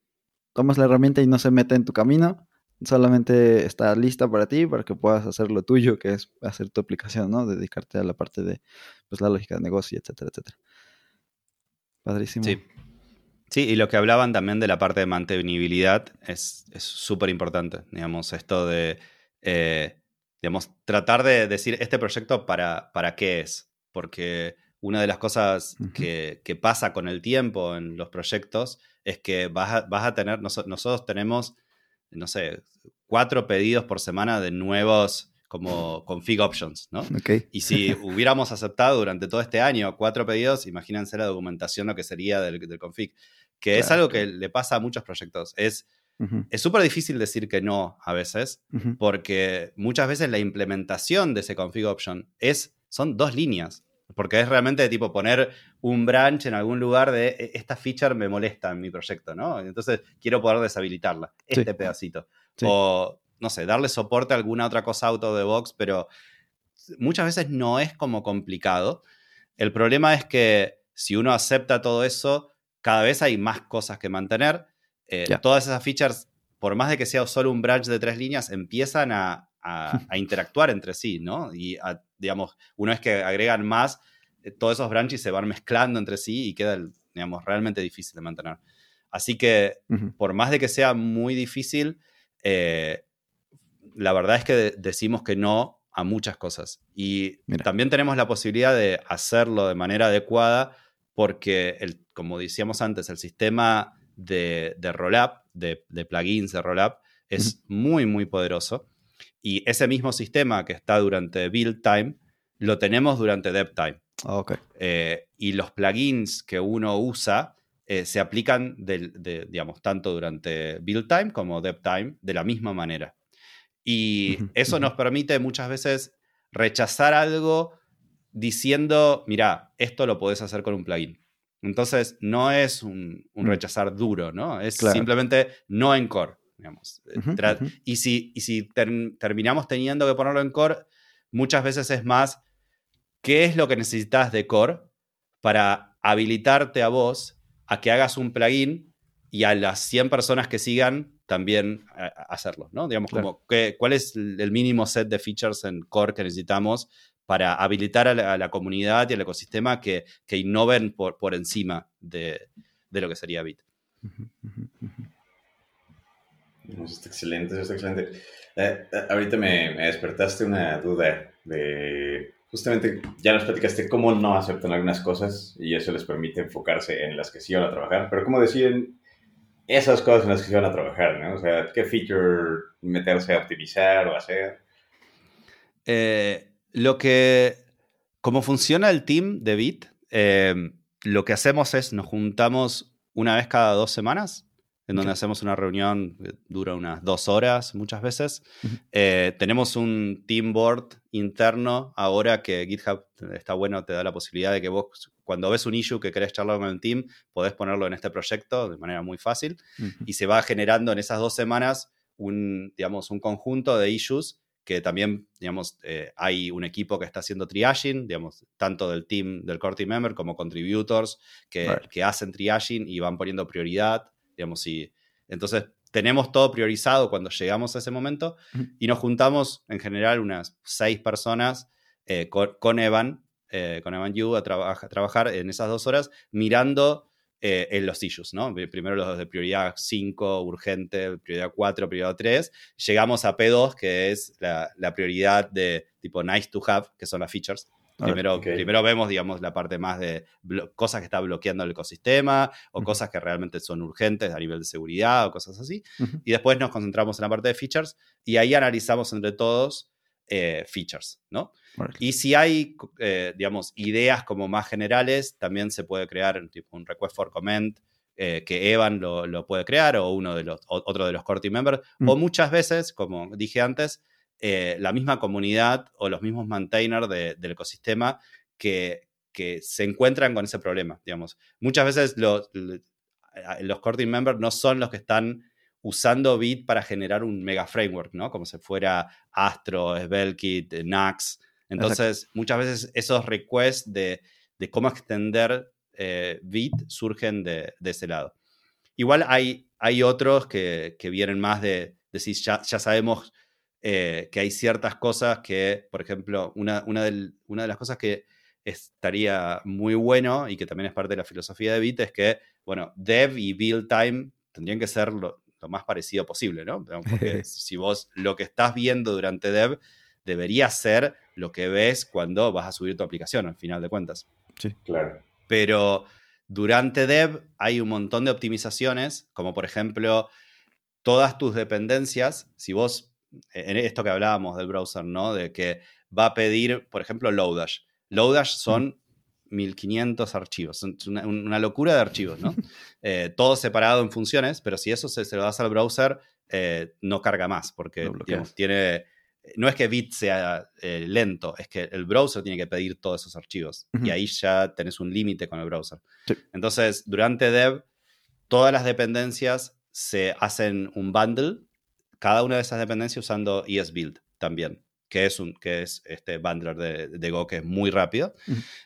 tomas la herramienta y no se mete en tu camino, solamente está lista para ti, para que puedas hacer lo tuyo, que es hacer tu aplicación, ¿no? Dedicarte a la parte de pues, la lógica de negocio, etcétera, etcétera. Padrísimo. Sí. Sí, y lo que hablaban también de la parte de mantenibilidad es es súper importante, digamos, esto de, eh, digamos, tratar de decir este proyecto para, para qué es, porque una de las cosas que, que pasa con el tiempo en los proyectos es que vas a, vas a tener, noso- nosotros tenemos, no sé, cuatro pedidos por semana de nuevos como config options, ¿no? Y si hubiéramos aceptado durante todo este año cuatro pedidos, imagínense la documentación lo que sería del, del config. Que es algo que le pasa a muchos proyectos. Es es súper difícil decir que no a veces, porque muchas veces la implementación de ese config option es, son dos líneas. Porque es realmente de tipo poner un branch en algún lugar de "E- esta feature me molesta en mi proyecto, ¿no? Entonces quiero poder deshabilitarla, Sí. este pedacito. Sí. O, no sé, darle soporte a alguna otra cosa out of the box, pero muchas veces no es como complicado. El problema es que si uno acepta todo eso, cada vez hay más cosas que mantener. Eh. Todas esas features, por más de que sea solo un branch de tres líneas, empiezan a, a- a interactuar entre sí, ¿no? Y, a- digamos, una vez que agregan más, eh, todos esos branches se van mezclando entre sí y queda, digamos, realmente difícil de mantener. Así que, por más de que sea muy difícil, eh, la verdad es que de- decimos que no a muchas cosas. Y Mira. también tenemos la posibilidad de hacerlo de manera adecuada porque, el, como decíamos antes, el sistema de, de rollup, de, de plugins de rollup, es muy, muy poderoso. Y ese mismo sistema que está durante build time, lo tenemos durante dev time. Ah, ok. Eh, y los plugins que uno usa eh, se aplican, de, digamos, tanto durante build time como dev time de la misma manera. Y eso nos permite muchas veces rechazar algo diciendo, mira, esto lo podés hacer con un plugin. Entonces, no es un, un Mm. rechazar duro, ¿no? Es Claro. simplemente no en core, digamos. Eh, ujú. Y si, y si ter- terminamos teniendo que ponerlo en core, muchas veces es más, ¿qué es lo que necesitas de core para habilitarte a vos a que hagas un plugin y a las 100 personas que sigan también a hacerlo, ¿no? Digamos, Claro. como, ¿qué- ¿cuál es el mínimo set de features en core que necesitamos para habilitar a la, a la comunidad y al ecosistema que, que innoven por, por encima de, de lo que sería Bit? Ujú. Eso está excelente, está excelente. Eh, eh, ahorita me, me despertaste una duda de justamente ya nos platicaste cómo no aceptan algunas cosas y eso les permite enfocarse en las que sí van a trabajar, pero cómo deciden esas cosas en las que sí van a trabajar, ¿no? O sea, qué feature meterse a optimizar o hacer. Eh, lo que, como funciona el team de Bit, eh, lo que hacemos es nos juntamos una vez cada dos semanas en donde hacemos una reunión dura unas dos horas muchas veces. Eh, tenemos un team board interno ahora que GitHub está bueno, te da la posibilidad de que vos, cuando ves un issue que querés charlar con el team, podés ponerlo en este proyecto de manera muy fácil. Y se va generando en esas dos semanas un, digamos, un conjunto de issues que también, digamos, eh, hay un equipo que está haciendo triaging, digamos, tanto del team, del core team member como contributors que, que hacen triaging y van poniendo prioridad digamos, y entonces tenemos todo priorizado cuando llegamos a ese momento y nos juntamos en general unas seis personas eh, con, Evan, eh, con Evan Yu a, trabajar en esas dos horas mirando eh, en los issues, ¿no? Primero los de prioridad 5, urgente, prioridad 4, prioridad 3. Llegamos a P2, que es la, la prioridad de tipo nice to have, que son las features. Primero, primero vemos, digamos, la parte más de cosas que está bloqueando el ecosistema o cosas que realmente son urgentes a nivel de seguridad o cosas así. Y después nos concentramos en la parte de features y ahí analizamos entre todos eh, features, ¿no? Y si hay, eh, digamos, ideas como más generales, también se puede crear tipo un request for comment eh, que Evan lo, puede crear o uno de los, otro de los core team members. O muchas veces, como dije antes, eh, la misma comunidad o los mismos maintainers del ecosistema que, que, se encuentran con ese problema, digamos. Muchas veces los, los core team members no son los que están usando Bit para generar un mega framework, ¿no? Como si fuera Astro, Svelte-Kit, Nax. Entonces, muchas veces esos requests de, de cómo extender eh, Bit surgen de, de, ese lado. Igual hay, hay otros que, que vienen más de decir, ya, ya sabemos eh, que hay ciertas cosas que, por ejemplo, una, una, una, de las cosas que estaría muy bueno y que también es parte de la filosofía de Bit es que, bueno, dev y build time tendrían que ser lo, más parecido posible, ¿no? Porque si vos lo que estás viendo durante dev debería ser lo que ves cuando vas a subir tu aplicación, al final de cuentas. Sí, claro. Pero durante dev hay un montón de optimizaciones, como por ejemplo, todas tus dependencias, si vos en esto que hablábamos del browser, ¿no? De que va a pedir, por ejemplo, Lodash. Lodash son 1500 archivos, es una, locura de archivos, ¿no? Eh, todo separado en funciones, pero si eso se, lo das al browser, eh, no carga más, porque tiene, no es que Bit sea eh, lento, es que el browser tiene que pedir todos esos archivos, y ahí ya tenés un límite con el browser. Entonces, durante dev, todas las dependencias se hacen un bundle cada una de esas dependencias usando ESBuild también, que es, un, que es este bundler de, Go que es muy rápido.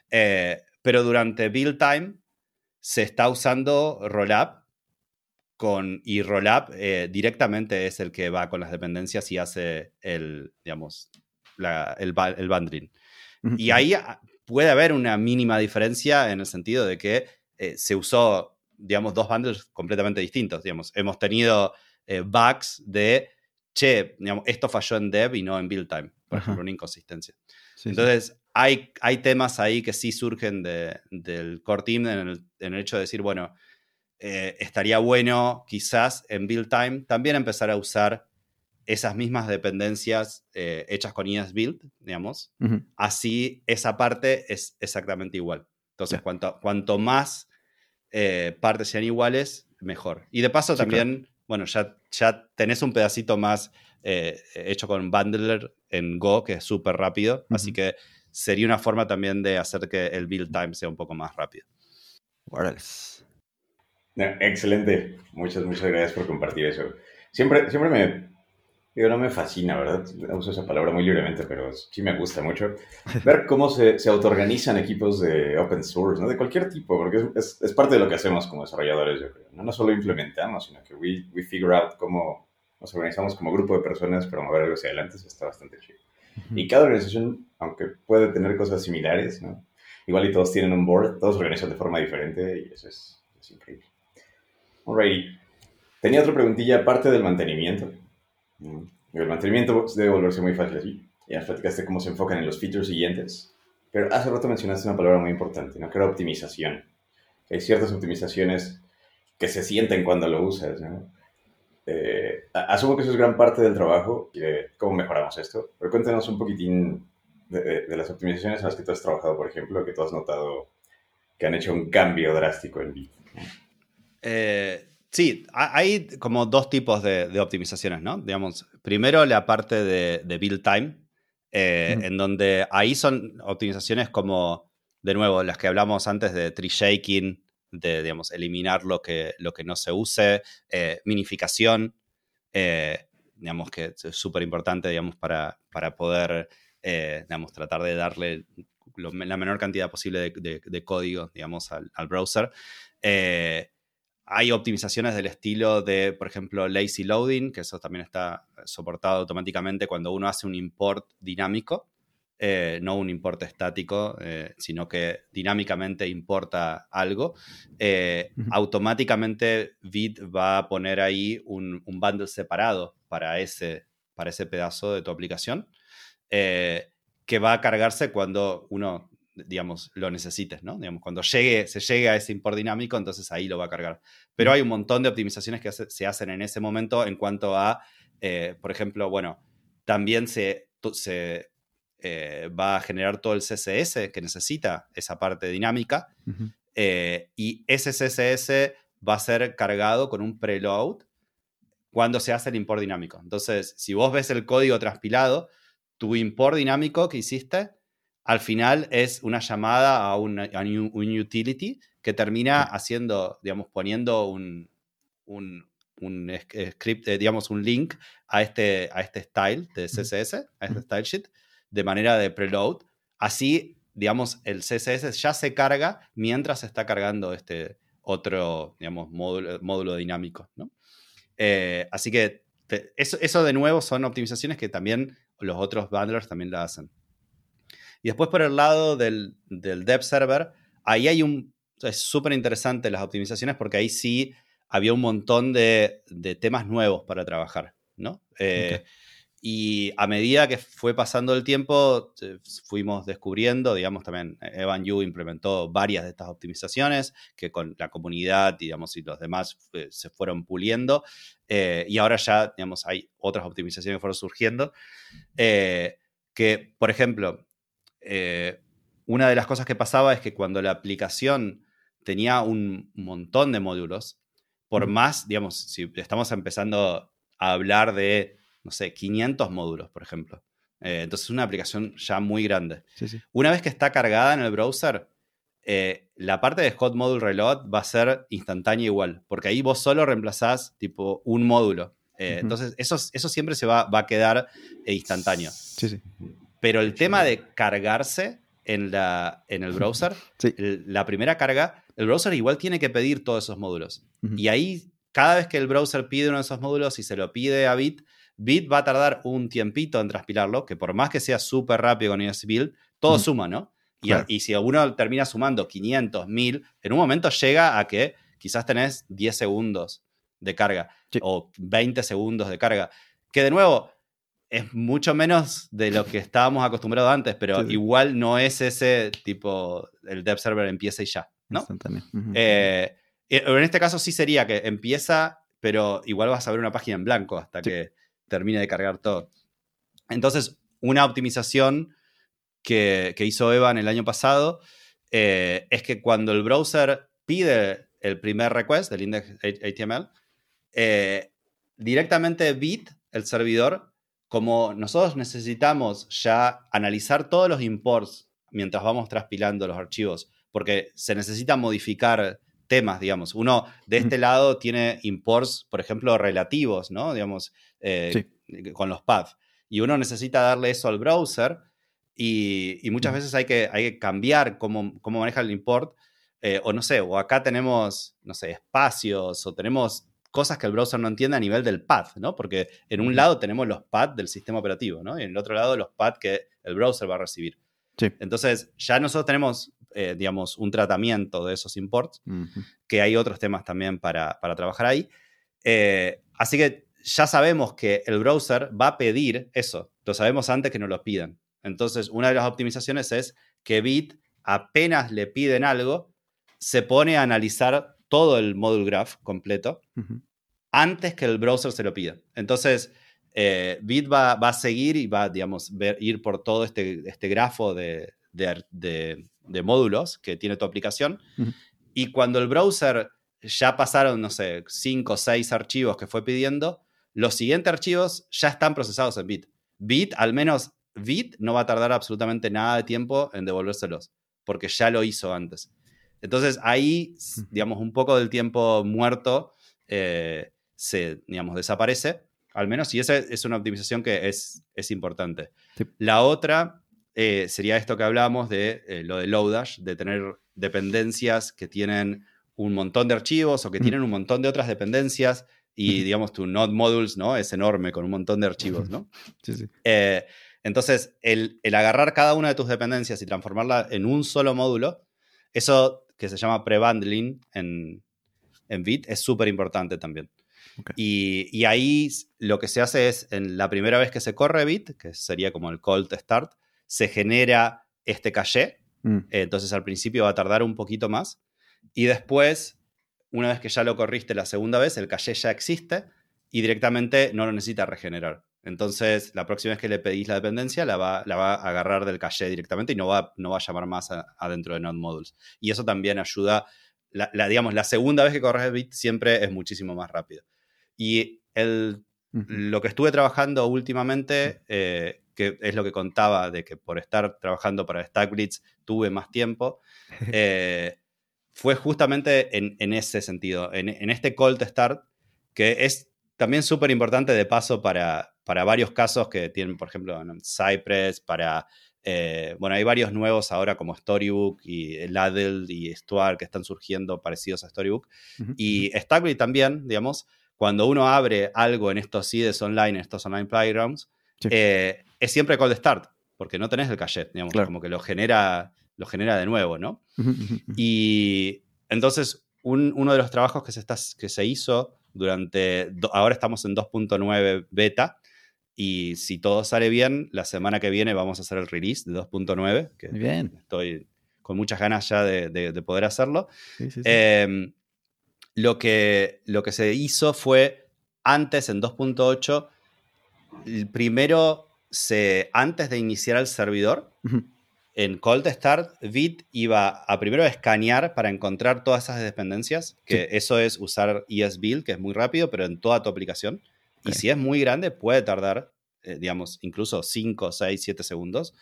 Eh, pero durante build time se está usando Rollup con, y Rollup eh, directamente es el que va con las dependencias y hace el, digamos, el, el bundling. Y ahí ah, puede haber una mínima diferencia en el sentido de que eh, se usó, digamos, dos bundles completamente distintos. Digamos. Hemos tenido eh, bugs de, che, esto falló en dev y no en build time, por ejemplo, una inconsistencia. Entonces, Hay, hay temas ahí que sí surgen del core team en el, hecho de decir, bueno, eh, estaría bueno quizás en build time también empezar a usar esas mismas dependencias eh, hechas con ESBuild, digamos. Así esa parte es exactamente igual. Entonces, cuanto, cuanto más partes sean iguales, mejor. Y de paso también bueno, ya, ya tenés un pedacito más eh, hecho con Bundler en Go, que es súper rápido, así que sería una forma también de hacer que el build time sea un poco más rápido. excelente, muchas, muchas gracias por compartir eso. Siempre, siempre me, Digo, no me fascina, ¿verdad? Uso esa palabra muy libremente, pero sí me gusta mucho. Ver cómo se, se autoorganizan equipos de open source, ¿no? De cualquier tipo, porque es, es, parte de lo que hacemos como desarrolladores, yo creo. No, no solo implementamos, sino que we, we figure out cómo nos organizamos como grupo de personas para mover algo hacia adelante. Eso está bastante chido. Y cada organización, aunque puede tener cosas similares, ¿no? Igual y todos tienen un board, todos organizan de forma diferente y eso es, es increíble. Alrighty. Tenía otra preguntilla aparte del mantenimiento. El mantenimiento debe volverse muy fácil así. ya platicaste cómo se enfocan en los features siguientes, pero hace rato mencionaste una palabra muy importante, ¿no? Que era optimización. Hay ciertas optimizaciones que se sienten cuando lo usas, ¿no? Eh, asumo que eso es gran parte del trabajo y de cómo mejoramos esto, pero cuéntanos un poquitín de, las optimizaciones en las que tú has trabajado, por ejemplo, que tú has notado que han hecho un cambio drástico en Bit. Eh, sí, hay como dos tipos de, optimizaciones, ¿no? Digamos, primero la parte de, build time, eh, en donde ahí son optimizaciones como, de nuevo, las que hablamos antes de tree shaking, de, digamos, eliminar lo que, lo que no se use, eh, minificación, digamos que es súper importante, digamos, para, para poder, digamos, tratar de darle la menor cantidad posible de, código, digamos, al, browser. Eh, hay optimizaciones del estilo de, por ejemplo, lazy loading, que eso también está soportado automáticamente cuando uno hace un import dinámico, eh, no un import estático, eh, sino que dinámicamente importa algo. Automáticamente Bit va a poner ahí un, bundle separado para ese, para ese pedazo de tu aplicación que va a cargarse cuando uno, digamos, lo necesites, ¿no? Digamos, cuando llegue, se llegue a ese import dinámico, entonces ahí lo va a cargar. Pero hay un montón de optimizaciones que se hacen en ese momento en cuanto a, eh, por ejemplo, bueno, también se, se eh, va a generar todo el CSS que necesita esa parte dinámica. Eh, y ese CSS va a ser cargado con un preload cuando se hace el import dinámico. Entonces, si vos ves el código transpilado, tu import dinámico que hiciste, al final es una llamada a, un, utility que termina haciendo, digamos, poniendo un, un, script, eh, digamos, un link a este, a este style de CSS, a este style sheet, de manera de preload. Así, digamos, el CSS ya se carga mientras se está cargando este otro, digamos, módulo, módulo dinámico, ¿no? Eh, así que eso, eso, de nuevo son optimizaciones que también los otros bundlers también la hacen. Y después por el lado del, del dev server, ahí hay un... Es súper interesante las optimizaciones porque ahí sí había un montón de, de temas nuevos para trabajar, ¿no? Eh, y a medida que fue pasando el tiempo, eh, fuimos descubriendo, digamos, también Evan Yu implementó varias de estas optimizaciones que con la comunidad, digamos, y los demás eh, se fueron puliendo. Eh, y ahora ya, digamos, hay otras optimizaciones que fueron surgiendo. que, por ejemplo, una de las cosas que pasaba es que cuando la aplicación tenía un montón de módulos, por más, digamos, si estamos empezando a hablar de no sé, 500 módulos, por ejemplo. Eh, entonces es una aplicación ya muy grande. Una vez que está cargada en el browser, eh, la parte de Hot Module Reload va a ser instantánea igual, porque ahí vos solo reemplazás tipo un módulo. Eh, entonces eso, eso siempre se va, va a quedar instantáneo. Pero el tema de cargarse en, la, en el browser, la primera carga, el browser igual tiene que pedir todos esos módulos. Y ahí, cada vez que el browser pide uno de esos módulos y se lo pide a Bit, Bit va a tardar un tiempito en transpilarlo, que por más que sea súper rápido con iOS Build, todo suma, ¿no? Y, si uno termina sumando 500, 1000, en un momento llega a que quizás tenés 10 segundos de carga o 20 segundos de carga, que de nuevo es mucho menos de lo que estábamos acostumbrados antes, pero igual no es ese tipo, el dev server empieza y ya, ¿no? Eh, en este caso sí sería que empieza, pero igual vas a ver una página en blanco hasta que termine de cargar todo. Entonces, una optimización que, hizo Evan el año pasado eh, es que cuando el browser pide el primer request del index HTML, eh, directamente Bit, el servidor, como nosotros necesitamos ya analizar todos los imports mientras vamos traspilando los archivos, porque se necesita modificar temas, digamos. Uno de este lado tiene imports, por ejemplo, relativos, ¿no? Digamos, eh, con los paths. Y uno necesita darle eso al browser y, muchas veces hay que, hay que cambiar cómo, cómo maneja el import. Eh, o no sé, o acá tenemos, no sé, espacios o tenemos cosas que el browser no entiende a nivel del path, ¿no? Porque en un lado tenemos los paths del sistema operativo, ¿no? Y en el otro lado los paths que el browser va a recibir. Entonces, ya nosotros tenemos eh, digamos, un tratamiento de esos imports, que hay otros temas también para, trabajar ahí. Eh, así que ya sabemos que el browser va a pedir eso, lo sabemos antes que nos lo pidan. Entonces, una de las optimizaciones es que Bit, apenas le piden algo, se pone a analizar todo el module graph completo antes que el browser se lo pida. Entonces, eh, Bit va, a seguir y va, digamos, ir por todo este, este grafo de, módulos que tiene tu aplicación. Y cuando el browser ya pasaron, no sé, cinco o seis archivos que fue pidiendo, los siguientes archivos ya están procesados en Bit. Bit, al menos Bit, no va a tardar absolutamente nada de tiempo en devolvérselos, porque ya lo hizo antes. Entonces ahí, digamos, un poco del tiempo muerto eh, se, digamos, desaparece, al menos, y esa es una optimización que es, es importante. La otra eh, sería esto que hablábamos de eh, lo de Lodash, de tener dependencias que tienen un montón de archivos o que tienen un montón de otras dependencias y, digamos, tu node modules, ¿no? Es enorme con un montón de archivos, ¿no? Sí, sí. Entonces, el, agarrar cada una de tus dependencias y transformarla en un solo módulo, eso que se llama pre-bundling en, en Bit es súper importante también. Y, ahí lo que se hace es, en la primera vez que se corre Bit, que sería como el cold start, se genera este caché. Mm. entonces al principio va a tardar un poquito más. Y después, una vez que ya lo corriste la segunda vez, el caché ya existe y directamente no lo necesita regenerar. Entonces, la próxima vez que le pedís la dependencia, la va, la va a agarrar del caché directamente y no va, no va a llamar más adentro de Node Modules. Y eso también ayuda, la, digamos, la segunda vez que corres el bit siempre es muchísimo más rápido. Y el, lo que estuve trabajando últimamente, eh, que es lo que contaba de que por estar trabajando para StackBlitz tuve más tiempo, eh, fue justamente en, ese sentido, en, este cold start, que es también súper importante de paso para, para varios casos que tienen, por ejemplo, Cypress, para, eh, bueno, hay varios nuevos ahora como Storybook y Ladle y Stuart que están surgiendo parecidos a Storybook. Y Stackblitz también, digamos, cuando uno abre algo en estos CIDES online, en estos online playgrounds, eh, es siempre cold start, porque no tenés el cache, digamos, como que lo genera lo genera de nuevo, ¿no? y entonces, uno de los trabajos que se, está, que se hizo durante, ahora estamos en 2.9 beta, y si todo sale bien, la semana que viene vamos a hacer el release de 2.9, que bien. estoy con muchas ganas ya de, poder hacerlo. Em, lo, que, lo que se hizo fue, antes en 2.8, primero, se, antes de iniciar el servidor, en Cold Start, Bit iba a primero escanear para encontrar todas esas dependencias, que eso es usar ESBuild, que es muy rápido, pero en toda tu aplicación. Y si es muy grande, puede tardar, eh, digamos, incluso 5, 6, 7 segundos.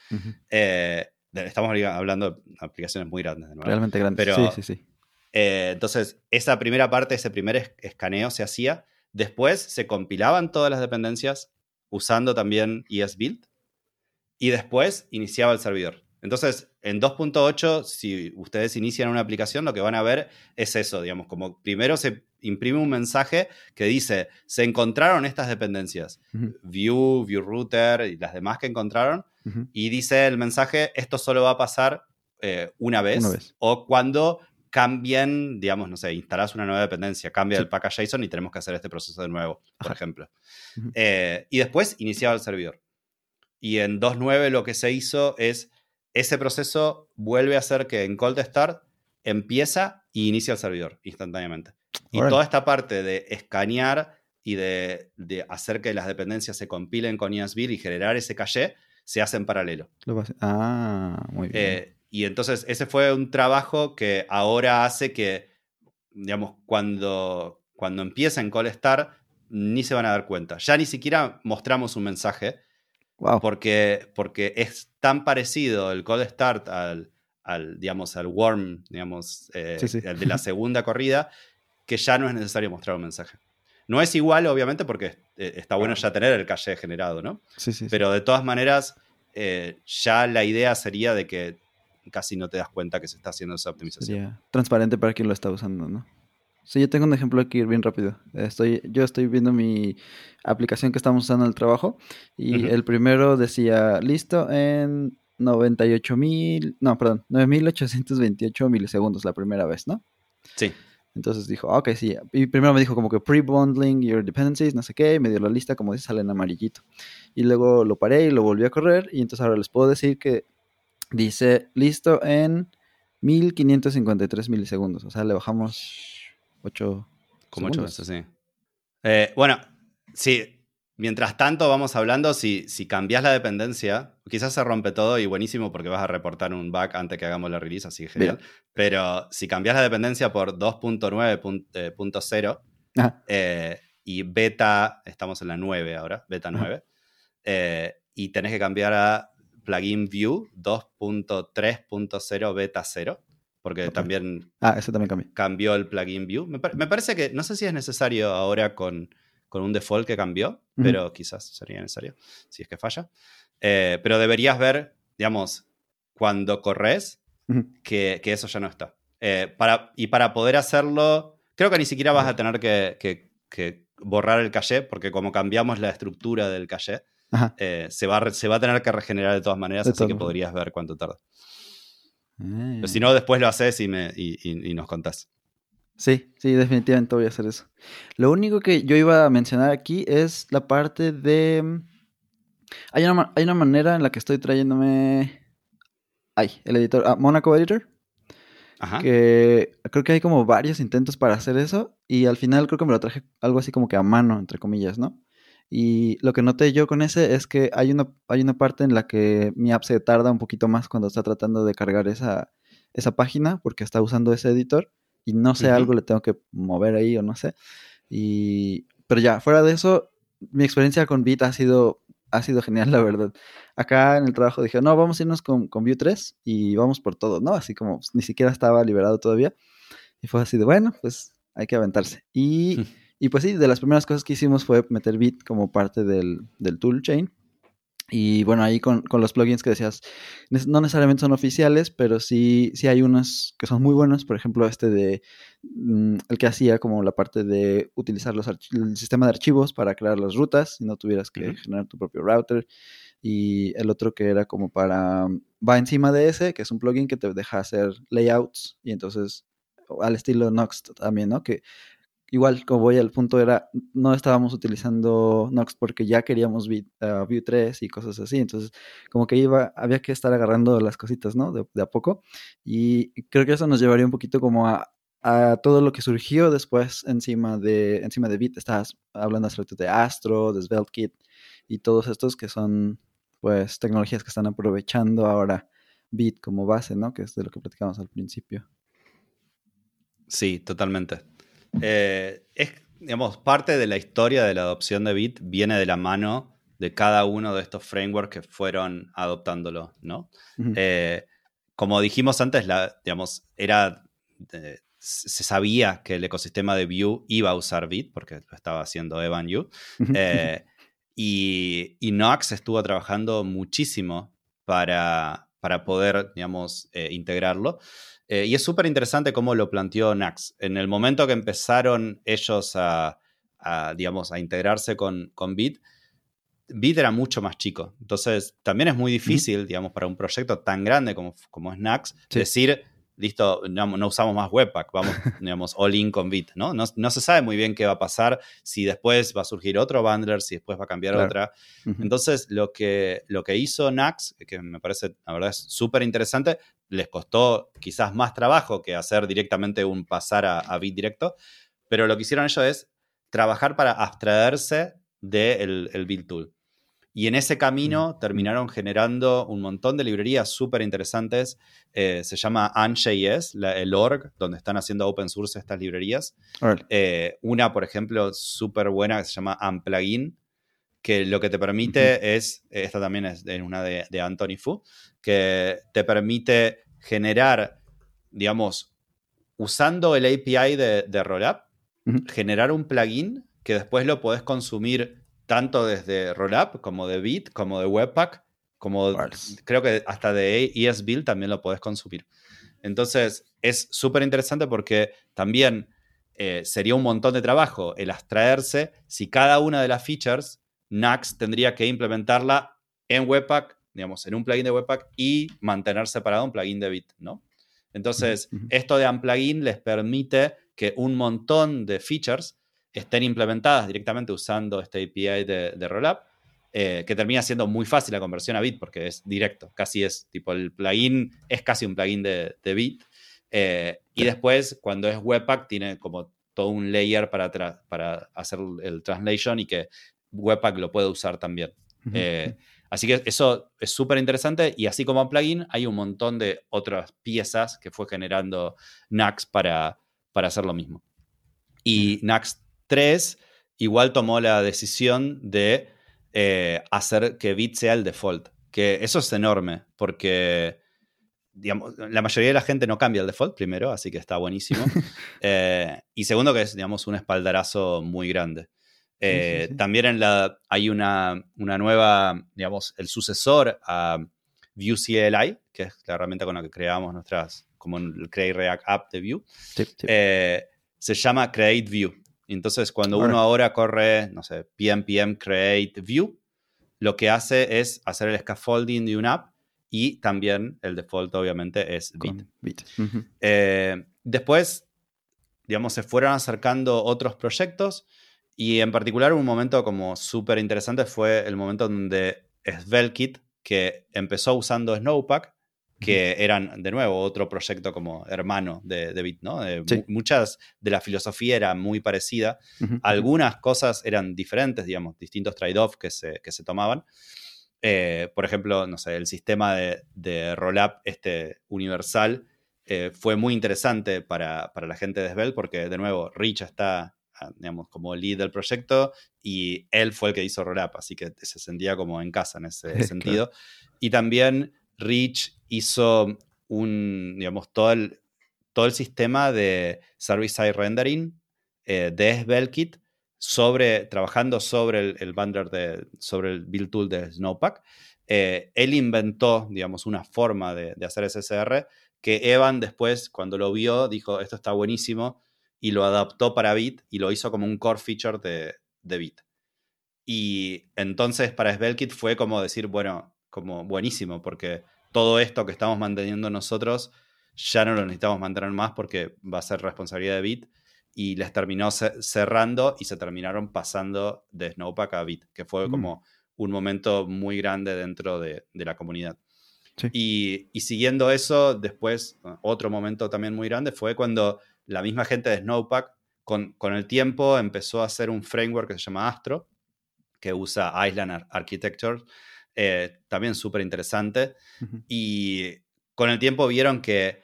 Eh, estamos hablando de aplicaciones muy grandes. Realmente grandes. Pero, sí, sí, sí. Eh, entonces, esa primera parte, ese primer escaneo se hacía. Después se compilaban todas las dependencias usando también ESBuild. Y después iniciaba el servidor. Entonces, en 2.8, si ustedes inician una aplicación, lo que van a ver es eso, digamos, como primero se imprime un mensaje que dice, se encontraron estas dependencias, View, View Router y las demás que encontraron, y dice el mensaje, esto solo va a pasar eh, una, vez, o cuando cambien, digamos, no sé, instalás una nueva dependencia, cambia el package JSON y tenemos que hacer este proceso de nuevo, por ejemplo. Eh, y después iniciaba el servidor. Y en 2.9 lo que se hizo es ese proceso vuelve a hacer que en cold start empieza y inicia el servidor instantáneamente. Y toda esta parte de escanear y de, hacer que las dependencias se compilen con ESBIR y generar ese caché se hace en paralelo. Ah, muy bien. Eh, y entonces ese fue un trabajo que ahora hace que, digamos, cuando, cuando empieza en Cold Start, ni se van a dar cuenta. Ya ni siquiera mostramos un mensaje, porque, porque es tan parecido el cold start al, al digamos, al warm, digamos, eh, de la segunda corrida, que ya no es necesario mostrar un mensaje. No es igual, obviamente, porque eh, está bueno ya tener el caché generado, ¿no? Sí, sí. Pero de todas maneras, eh, ya la idea sería de que casi no te das cuenta que se está haciendo esa optimización. transparente para quien lo está usando, ¿no? Sí, yo tengo un ejemplo aquí bien rápido. Estoy, yo estoy viendo mi aplicación que estamos usando en el trabajo y el primero decía listo en 98 mil, no, perdón, 9828 milisegundos la primera vez, ¿no? Sí. Entonces dijo, ah, ok, sí. Y primero me dijo como que pre-bundling your dependencies, no sé qué, y me dio la lista, como dice, sale en amarillito. Y luego lo paré y lo volví a correr, y entonces ahora les puedo decir que dice listo en 1553 milisegundos. O sea, le bajamos 8 Como 8 veces, sí. Eh, bueno, sí, Mientras tanto, vamos hablando, si, si cambias la dependencia, quizás se rompe todo y buenísimo porque vas a reportar un bug antes que hagamos la release, así que genial. Pero si cambias la dependencia por 2.9.0 eh, y beta, estamos en la 9 ahora, beta 9, eh, y tenés que cambiar a plugin view 2.3.0 beta 0, porque también, ah, eso también cambió. cambió el plugin view. Me, me parece que, no sé si es necesario ahora con con un default que cambió, pero quizás sería necesario si es que falla. Eh, pero deberías ver, digamos, cuando corres, que, eso ya no está. Eh, para, y para poder hacerlo, creo que ni siquiera vas a tener que, borrar el caché, porque como cambiamos la estructura del caché, eh, se, va, se va a tener que regenerar de todas maneras, así que podrías ver cuánto tarda. Pero si no, después lo haces y, me, y nos contás. Sí, sí, definitivamente voy a hacer eso. Lo único que yo iba a mencionar aquí es la parte de... Mm, hay una, hay una manera en la que estoy trayéndome... Ay, el editor... Ah, Monaco Editor. Ajá. Que creo que hay como varios intentos para hacer eso. Y al final creo que me lo traje algo así como que a mano, entre comillas, ¿no? Y lo que noté yo con ese es que hay una, hay una parte en la que mi app se tarda un poquito más cuando está tratando de cargar esa, esa página porque está usando ese editor y no sé, algo le tengo que mover ahí o no sé. Y, pero ya, fuera de eso, mi experiencia con Bit ha sido, ha sido genial, la verdad. Acá en el trabajo dije, no, vamos a irnos con, con Vue 3 y vamos por todo, ¿no? Así como pues, ni siquiera estaba liberado todavía. Y fue así de, bueno, pues hay que aventarse. Y, y pues sí, de las primeras cosas que hicimos fue meter Bit como parte del, del toolchain. Y bueno, ahí con, los plugins que decías, no necesariamente son oficiales, pero sí, sí hay unos que son muy buenos. Por ejemplo, este de mm, el que hacía como la parte de utilizar los el sistema de archivos para crear las rutas y no tuvieras que generar tu propio router. Y el otro que era como para va encima de ese, que es un plugin que te deja hacer layouts y entonces al estilo Nox también, ¿no? Que igual, como voy al punto, era, no estábamos utilizando Nox porque ya queríamos uh, Vue 3 y cosas así. Entonces, como que iba, había que estar agarrando las cositas, ¿no? De, a poco. Y creo que eso nos llevaría un poquito como a, todo lo que surgió después encima de, encima de Bit. Estabas hablando hace de Astro, de SvelteKit y todos estos que son, pues, tecnologías que están aprovechando ahora Bit como base, ¿no? Que es de lo que platicamos al principio. Sí, totalmente. Eh, es, digamos, parte de la historia de la adopción de Bit viene de la mano de cada uno de estos frameworks que fueron adoptándolo, ¿no? Eh, como dijimos antes, la, digamos, era, eh, se sabía que el ecosistema de Vue iba a usar Bit, porque lo estaba haciendo Evan Yu, y, y, Nox estuvo trabajando muchísimo para, para poder, digamos, integrarlo. Eh, y es súper interesante cómo lo planteó Nax. En el momento que empezaron ellos a, digamos, a integrarse con, con Bit, Bit era mucho más chico. Entonces, también es muy difícil, digamos, para un proyecto tan grande como, como es Nax, decir, listo, no, usamos más Webpack, vamos, digamos, all in con Bit, ¿no? ¿no? ¿no? se sabe muy bien qué va a pasar, si después va a surgir otro bundler, si después va a cambiar otra. Entonces, lo que, lo que hizo Nax, que me parece, la verdad, es súper interesante, les costó quizás más trabajo que hacer directamente un pasar a, Bit directo, pero lo que hicieron ellos es trabajar para abstraerse del el build tool. Y en ese camino mm. terminaron generando un montón de librerías súper interesantes. Eh, se llama Anj.js, el org, donde están haciendo open source estas librerías. Eh, una, por ejemplo, súper buena que se llama Unplugin, que lo que te permite es, esta también es una de, de Anthony Fu, que te permite generar, digamos, usando el API de, de Rollup, generar un plugin que después lo podés consumir tanto desde Rollup como de Bit, como de Webpack, como creo que hasta de ESBuild también lo podés consumir. Entonces, es súper interesante porque también eh, sería un montón de trabajo el abstraerse si cada una de las features Nax tendría que implementarla en Webpack, digamos, en un plugin de Webpack y mantener separado un plugin de Bit, ¿no? Entonces, esto de Unplugin les permite que un montón de features estén implementadas directamente usando este API de, de Rollup, eh, que termina siendo muy fácil la conversión a Bit porque es directo, casi es tipo el plugin, es casi un plugin de, de Bit. Eh, y después, cuando es Webpack, tiene como todo un layer para, para hacer el translation y que Webpack lo puede usar también. Eh, así que eso es súper interesante y así como plugin hay un montón de otras piezas que fue generando Nax para, para hacer lo mismo. Y Nax 3 igual tomó la decisión de eh, hacer que Bit sea el default, que eso es enorme porque digamos, la mayoría de la gente no cambia el default primero, así que está buenísimo. Eh, y segundo que es, digamos, un espaldarazo muy grande. Eh, también en la, hay una, una, nueva, digamos, el sucesor a Vue CLI, que es la herramienta con la que creamos nuestras, como el Create React App de Vue, se llama Create Vue. Entonces, cuando uno ahora corre, no sé, pm create Vue, lo que hace es hacer el scaffolding de una app y también el default, obviamente, es Bit. Eh, después, digamos, se fueron acercando otros proyectos y en particular un momento como súper interesante fue el momento donde Svelkit, que empezó usando Snowpack, que eran, de nuevo, otro proyecto como hermano de, Bit, ¿no? Eh, muchas de la filosofía era muy parecida. Algunas cosas eran diferentes, digamos, distintos trade-offs que se, que se tomaban. Eh, por ejemplo, no sé, el sistema de, de roll-up este universal eh, fue muy interesante para, para, la gente de Svelte porque, de nuevo, Rich está Ah, digamos, como lead del proyecto y él fue el que hizo Rollup, así que se sentía como en casa en ese sentido. Y también Rich hizo un, digamos, todo el, todo el sistema de service-side rendering eh, de SvelteKit sobre, trabajando sobre el, el de, sobre el build tool de Snowpack. Eh, él inventó, digamos, una forma de, de hacer SSR que Evan después, cuando lo vio, dijo, esto está buenísimo, y lo adaptó para Bit y lo hizo como un core feature de, de Bit. Y entonces para SvelteKit fue como decir, bueno, como buenísimo, porque todo esto que estamos manteniendo nosotros ya no lo necesitamos mantener más porque va a ser responsabilidad de Bit. Y les terminó cerrando y se terminaron pasando de Snowpack a Bit, que fue mm. como un momento muy grande dentro de, de la comunidad. Y, y, siguiendo eso, después, otro momento también muy grande fue cuando la misma gente de Snowpack con, con, el tiempo empezó a hacer un framework que se llama Astro, que usa Island Architecture, eh, también súper interesante. Y con el tiempo vieron que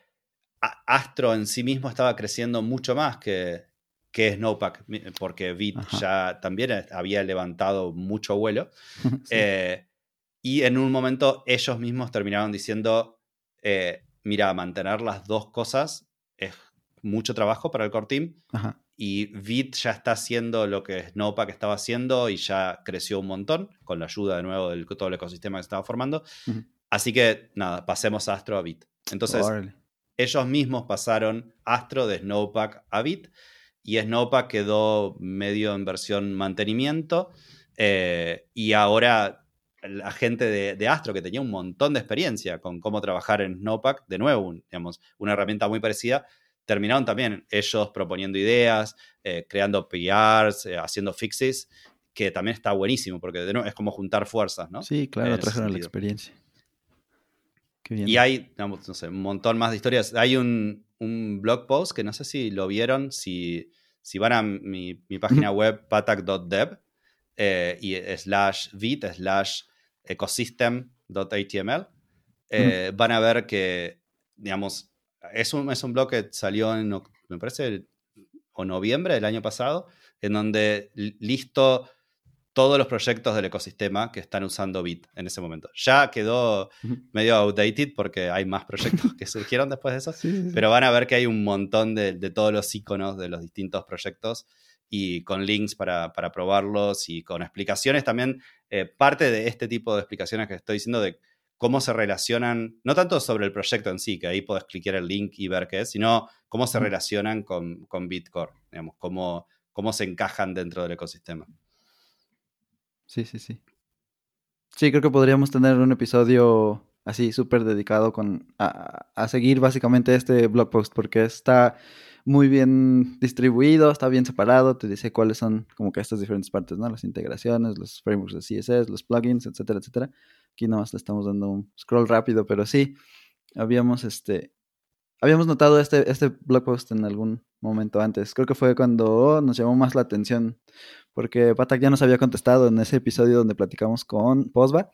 Astro en sí mismo estaba creciendo mucho más que, que Snowpack, porque Bit ya también había levantado mucho vuelo. Eh, y en un momento ellos mismos terminaron diciendo, eh, mira, mantener las dos cosas es mucho trabajo para el core team. Y Bit ya está haciendo lo que Snowpack estaba haciendo y ya creció un montón con la ayuda de nuevo de todo el ecosistema que estaba formando. Así que nada, pasemos Astro a Bit. Entonces, ellos mismos pasaron Astro de Snowpack a Bit y Snowpack quedó medio en versión mantenimiento. Eh, y ahora la gente de, Astro, que tenía un montón de experiencia con cómo trabajar en Snowpack, de nuevo, digamos, una herramienta muy parecida, terminaron también ellos proponiendo ideas, eh, creando PRs, eh, haciendo fixes, que también está buenísimo, porque de nuevo es como juntar fuerzas, ¿no? Sí, claro, trajeron la experiencia. Y hay, no sé, un montón más de historias. Hay un, blog post que no sé si lo vieron, si, si van a mi, página web patac.dev eh, y slash vit slash ecosystem.html, van a ver que, digamos, es un, es un blog que salió en, me parece, o noviembre del año pasado, en donde listo todos los proyectos del ecosistema que están usando Bit en ese momento. Ya quedó medio outdated porque hay más proyectos que surgieron después de eso, pero van a ver que hay un montón de, de, todos los iconos de los distintos proyectos y con links para, para probarlos y con explicaciones también. Eh, parte de este tipo de explicaciones que estoy diciendo de cómo se relacionan, no tanto sobre el proyecto en sí, que ahí puedes clicar el link y ver qué es, sino cómo se relacionan con, con Bitcore, digamos, cómo, cómo se encajan dentro del ecosistema. Sí, sí, sí. Sí, creo que podríamos tener un episodio así súper dedicado con, a, a, seguir básicamente este blog post porque está muy bien distribuido, está bien separado, te dice cuáles son como que estas diferentes partes, ¿no? Las integraciones, los frameworks de CSS, los plugins, etcétera, etcétera. Aquí nomás le estamos dando un scroll rápido, pero sí, habíamos este, habíamos notado este, este blog post en algún momento antes. Creo que fue cuando nos llamó más la atención, porque Patak ya nos había contestado en ese episodio donde platicamos con Posba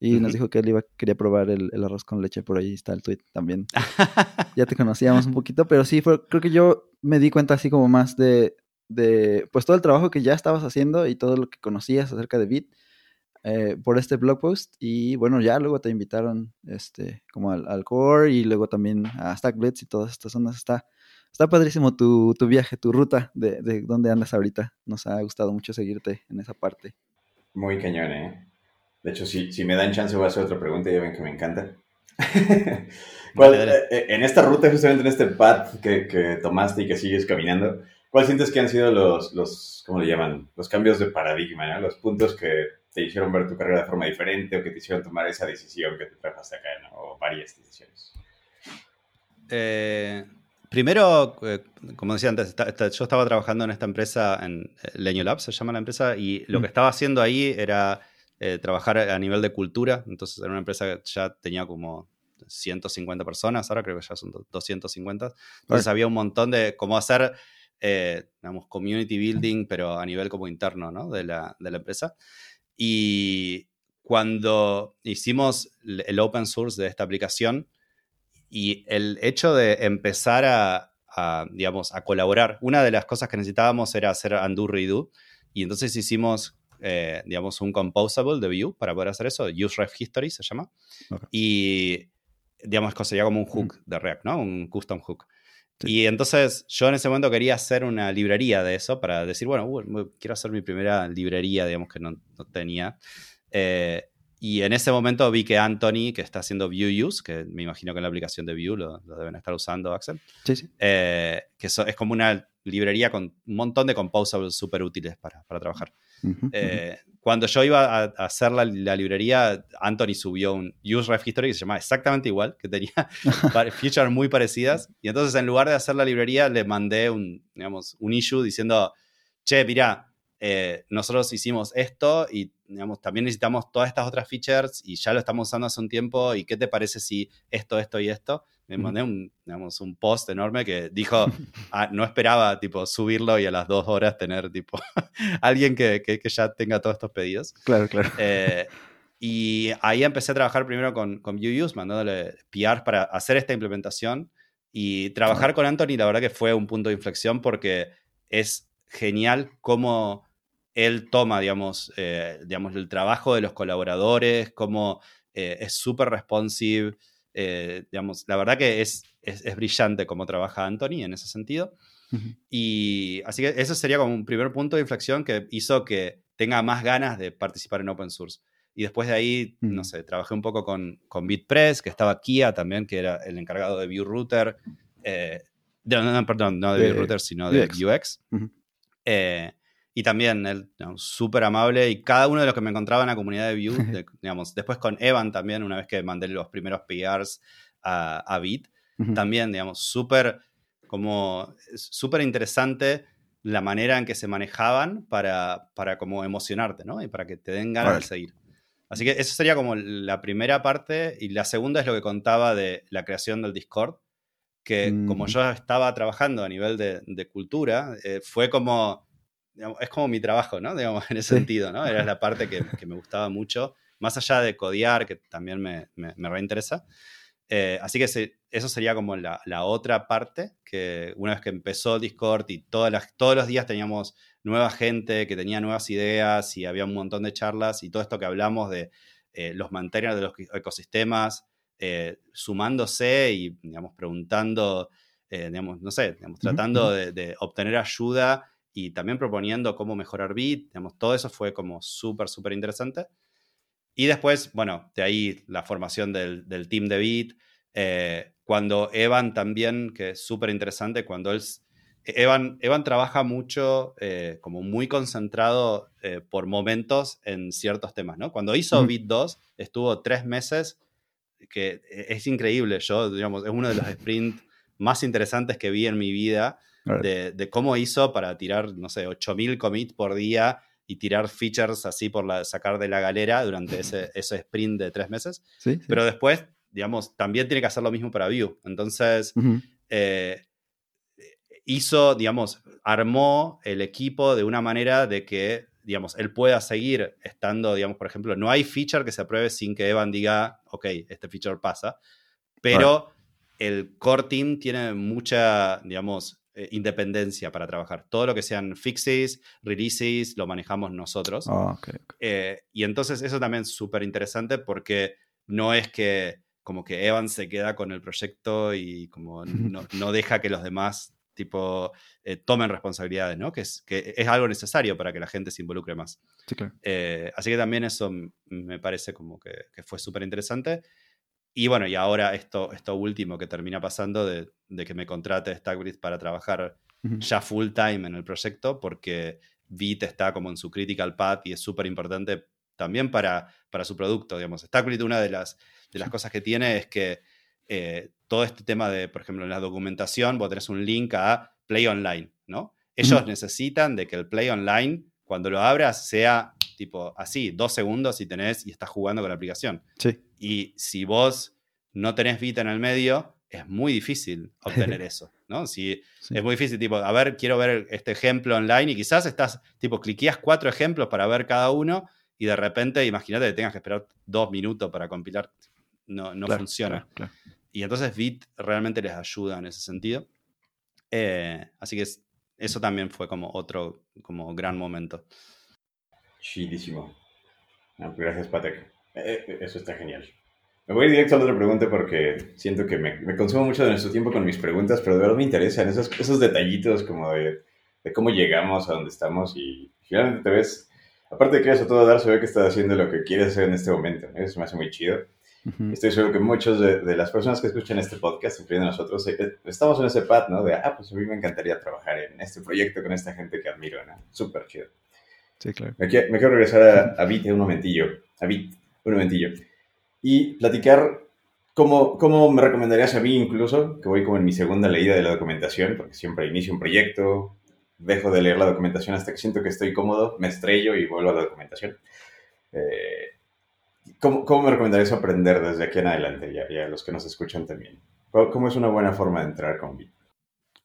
y nos dijo que él iba, quería probar el, arroz con leche, por ahí está el tweet también. ya te conocíamos un poquito, pero sí, fue, creo que yo me di cuenta así como más de, de, pues todo el trabajo que ya estabas haciendo y todo lo que conocías acerca de Bit eh, por este blog post y bueno, ya luego te invitaron este, como al, core y luego también a StackBlitz y todas estas zonas. Está, está padrísimo tu, tu viaje, tu ruta de, de dónde andas ahorita. Nos ha gustado mucho seguirte en esa parte. Muy cañón, ¿eh? De hecho, si, si me dan chance voy a hacer otra pregunta, ya ven que me encanta. Eh, eh, en esta ruta, justamente en este path que, que, tomaste y que sigues caminando, ¿cuál sientes que han sido los, los ¿cómo le llaman? Los cambios de paradigma, ¿no? Los puntos que te hicieron ver tu carrera de forma diferente o que te hicieron tomar esa decisión que te trajo hasta acá, ¿no? O varias decisiones. Eh, primero, como decía antes, yo estaba trabajando en esta empresa, en Leño Labs se llama la empresa, y lo que mm. estaba haciendo ahí era eh, trabajar a nivel de cultura. Entonces era una empresa que ya tenía como 150 personas, ahora creo que ya son 250. Entonces había un montón de cómo hacer, eh, digamos, community building, pero a nivel como interno ¿no? de, la, de la empresa. Y cuando hicimos el open source de esta aplicación y el hecho de empezar a, a, digamos, a colaborar, una de las cosas que necesitábamos era hacer undo redo. Y entonces hicimos eh, digamos, un composable de Vue para poder hacer eso, useref history se llama. Y, digamos, sería como un hook de React, ¿no? Un custom hook. Y entonces yo en ese momento quería hacer una librería de eso para decir, bueno, uh, quiero hacer mi primera librería, digamos, que no, tenía. Eh, y en ese momento vi que Anthony, que está haciendo Vue Use, que me imagino que en la aplicación de Vue lo, deben estar usando, Axel, sí, sí. Eh, que es como una librería con un montón de composables súper útiles para, para trabajar. Eh, cuando yo iba a, hacer la, librería, Anthony subió un use history que se llama exactamente igual, que tenía features muy parecidas. Y entonces, en lugar de hacer la librería, le mandé un, digamos, un issue diciendo, che, mira, eh, nosotros hicimos esto y digamos, también necesitamos todas estas otras features y ya lo estamos usando hace un tiempo. ¿Y qué te parece si esto, esto y esto? me mandé un, digamos, un post enorme que dijo, ah, no esperaba tipo subirlo y a las dos horas tener tipo alguien que, que, ya tenga todos estos pedidos. Claro, claro. Eh, y ahí empecé a trabajar primero con, con Vue.use, mandándole PR para hacer esta implementación. Y trabajar con Anthony, la verdad que fue un punto de inflexión porque es genial cómo él toma, digamos, eh, digamos el trabajo de los colaboradores, cómo eh, es súper responsive. Eh, digamos, la verdad que es, es, brillante cómo trabaja Anthony en ese sentido. Y así que eso sería como un primer punto de inflexión que hizo que tenga más ganas de participar en open source. Y después de ahí, no sé, trabajé un poco con, con BitPress, que estaba Kia también, que era el encargado de View Router. Eh, no, perdón, no de, Router, sino de UX. Eh, y también él, súper amable. Y cada uno de los que me encontraba en la comunidad de Vue, digamos, después con Evan también, una vez que mandé los primeros PRs a, a Bit, también, digamos, súper como súper interesante la manera en que se manejaban para, para como emocionarte, ¿no? Y para que te den ganas de seguir. Así que eso sería como la primera parte. Y la segunda es lo que contaba de la creación del Discord, que como yo estaba trabajando a nivel de, de cultura, eh, fue como es como mi trabajo, ¿no? Digamos, en ese sentido, ¿no? Era la parte que, me gustaba mucho, más allá de codear, que también me, me, reinteresa. Eh, así que eso sería como la, otra parte, que una vez que empezó Discord y todas las, todos los días teníamos nueva gente que tenía nuevas ideas y había un montón de charlas y todo esto que hablamos de eh, los manteners de los ecosistemas, eh, sumándose y, digamos, preguntando, digamos, no sé, digamos, tratando de, de obtener ayuda y también proponiendo cómo mejorar Bit, digamos, todo eso fue como súper, súper interesante. Y después, bueno, de ahí la formación del, del team de Bit, eh, cuando Evan también, que es súper interesante, cuando él... Evan, Evan trabaja mucho, eh, como muy concentrado eh, por momentos en ciertos temas, ¿no? Cuando hizo Bit 2, estuvo tres meses que es increíble. Yo, digamos, es uno de los sprints más interesantes que vi en mi vida de, cómo hizo para tirar, no sé, 8000 commits por día y tirar features así por la, sacar de la galera durante ese, ese sprint de tres meses. Pero después, digamos, también tiene que hacer lo mismo para Vue. Entonces, eh, hizo, digamos, armó el equipo de una manera de que, digamos, él pueda seguir estando, digamos, por ejemplo, no hay feature que se apruebe sin que Evan diga, ok, este feature pasa, pero el core team tiene mucha, digamos, eh, independencia para trabajar. Todo lo que sean fixes, releases, lo manejamos nosotros. Ah, eh, y entonces eso también es súper interesante porque no es que como que Evan se queda con el proyecto y como no, deja que los demás tipo eh, tomen responsabilidades, ¿no? Que es, que es algo necesario para que la gente se involucre más. así que también eso me parece como que, que fue súper interesante. Y bueno, y ahora esto, esto último que termina pasando de, que me contrate Stagrid para trabajar ya full time en el proyecto, porque Vite está como en su critical path y es súper importante también para, para su producto, digamos. Stagrid, una de las, de las cosas que tiene es que eh, todo este tema de, por ejemplo, en la documentación, vos tenés un link a Play Online, ¿no? Ellos necesitan de que el Play Online, cuando lo abras, sea tipo así, dos segundos y tenés y estás jugando con la aplicación. Sí. Y si vos no tenés Vita en el medio, es muy difícil obtener eso, ¿no? Si Es muy difícil, tipo, a ver, quiero ver este ejemplo online y quizás estás, tipo, cliqueas cuatro ejemplos para ver cada uno y de repente, imagínate que tengas que esperar dos minutos para compilar. No, no funciona. Y entonces Bit realmente les ayuda en ese sentido. Eh, así que eso también fue como otro como gran momento. Chidísimo. gracias, Patek. Eh, eh, eso está genial. Me voy directo a la otra pregunta porque siento que me, consumo mucho de nuestro tiempo con mis preguntas, pero de verdad me interesan esos, esos detallitos como de, de, cómo llegamos a donde estamos y finalmente te ves, aparte de que eso todo dar, se ve que estás haciendo lo que quieres hacer en este momento. Eso me hace muy chido. Estoy seguro que muchos de, las personas que escuchan este podcast, incluyendo nosotros, eh, estamos en ese pad, ¿no? De, ah, pues a mí me encantaría trabajar en este proyecto con esta gente que admiro, ¿no? Súper chido. Sí, claro. Me, quiero regresar a, a Bit un momentillo. A Bit, un momentillo. Y platicar cómo, cómo me recomendarías a mí incluso, que voy como en mi segunda leída de la documentación, porque siempre inicio un proyecto, dejo de leer la documentación hasta que siento que estoy cómodo, me estrello y vuelvo a la documentación. Eh, ¿cómo, ¿cómo, me recomendarías aprender desde aquí en adelante y a, los que nos escuchan también? ¿Cómo, es una buena forma de entrar con?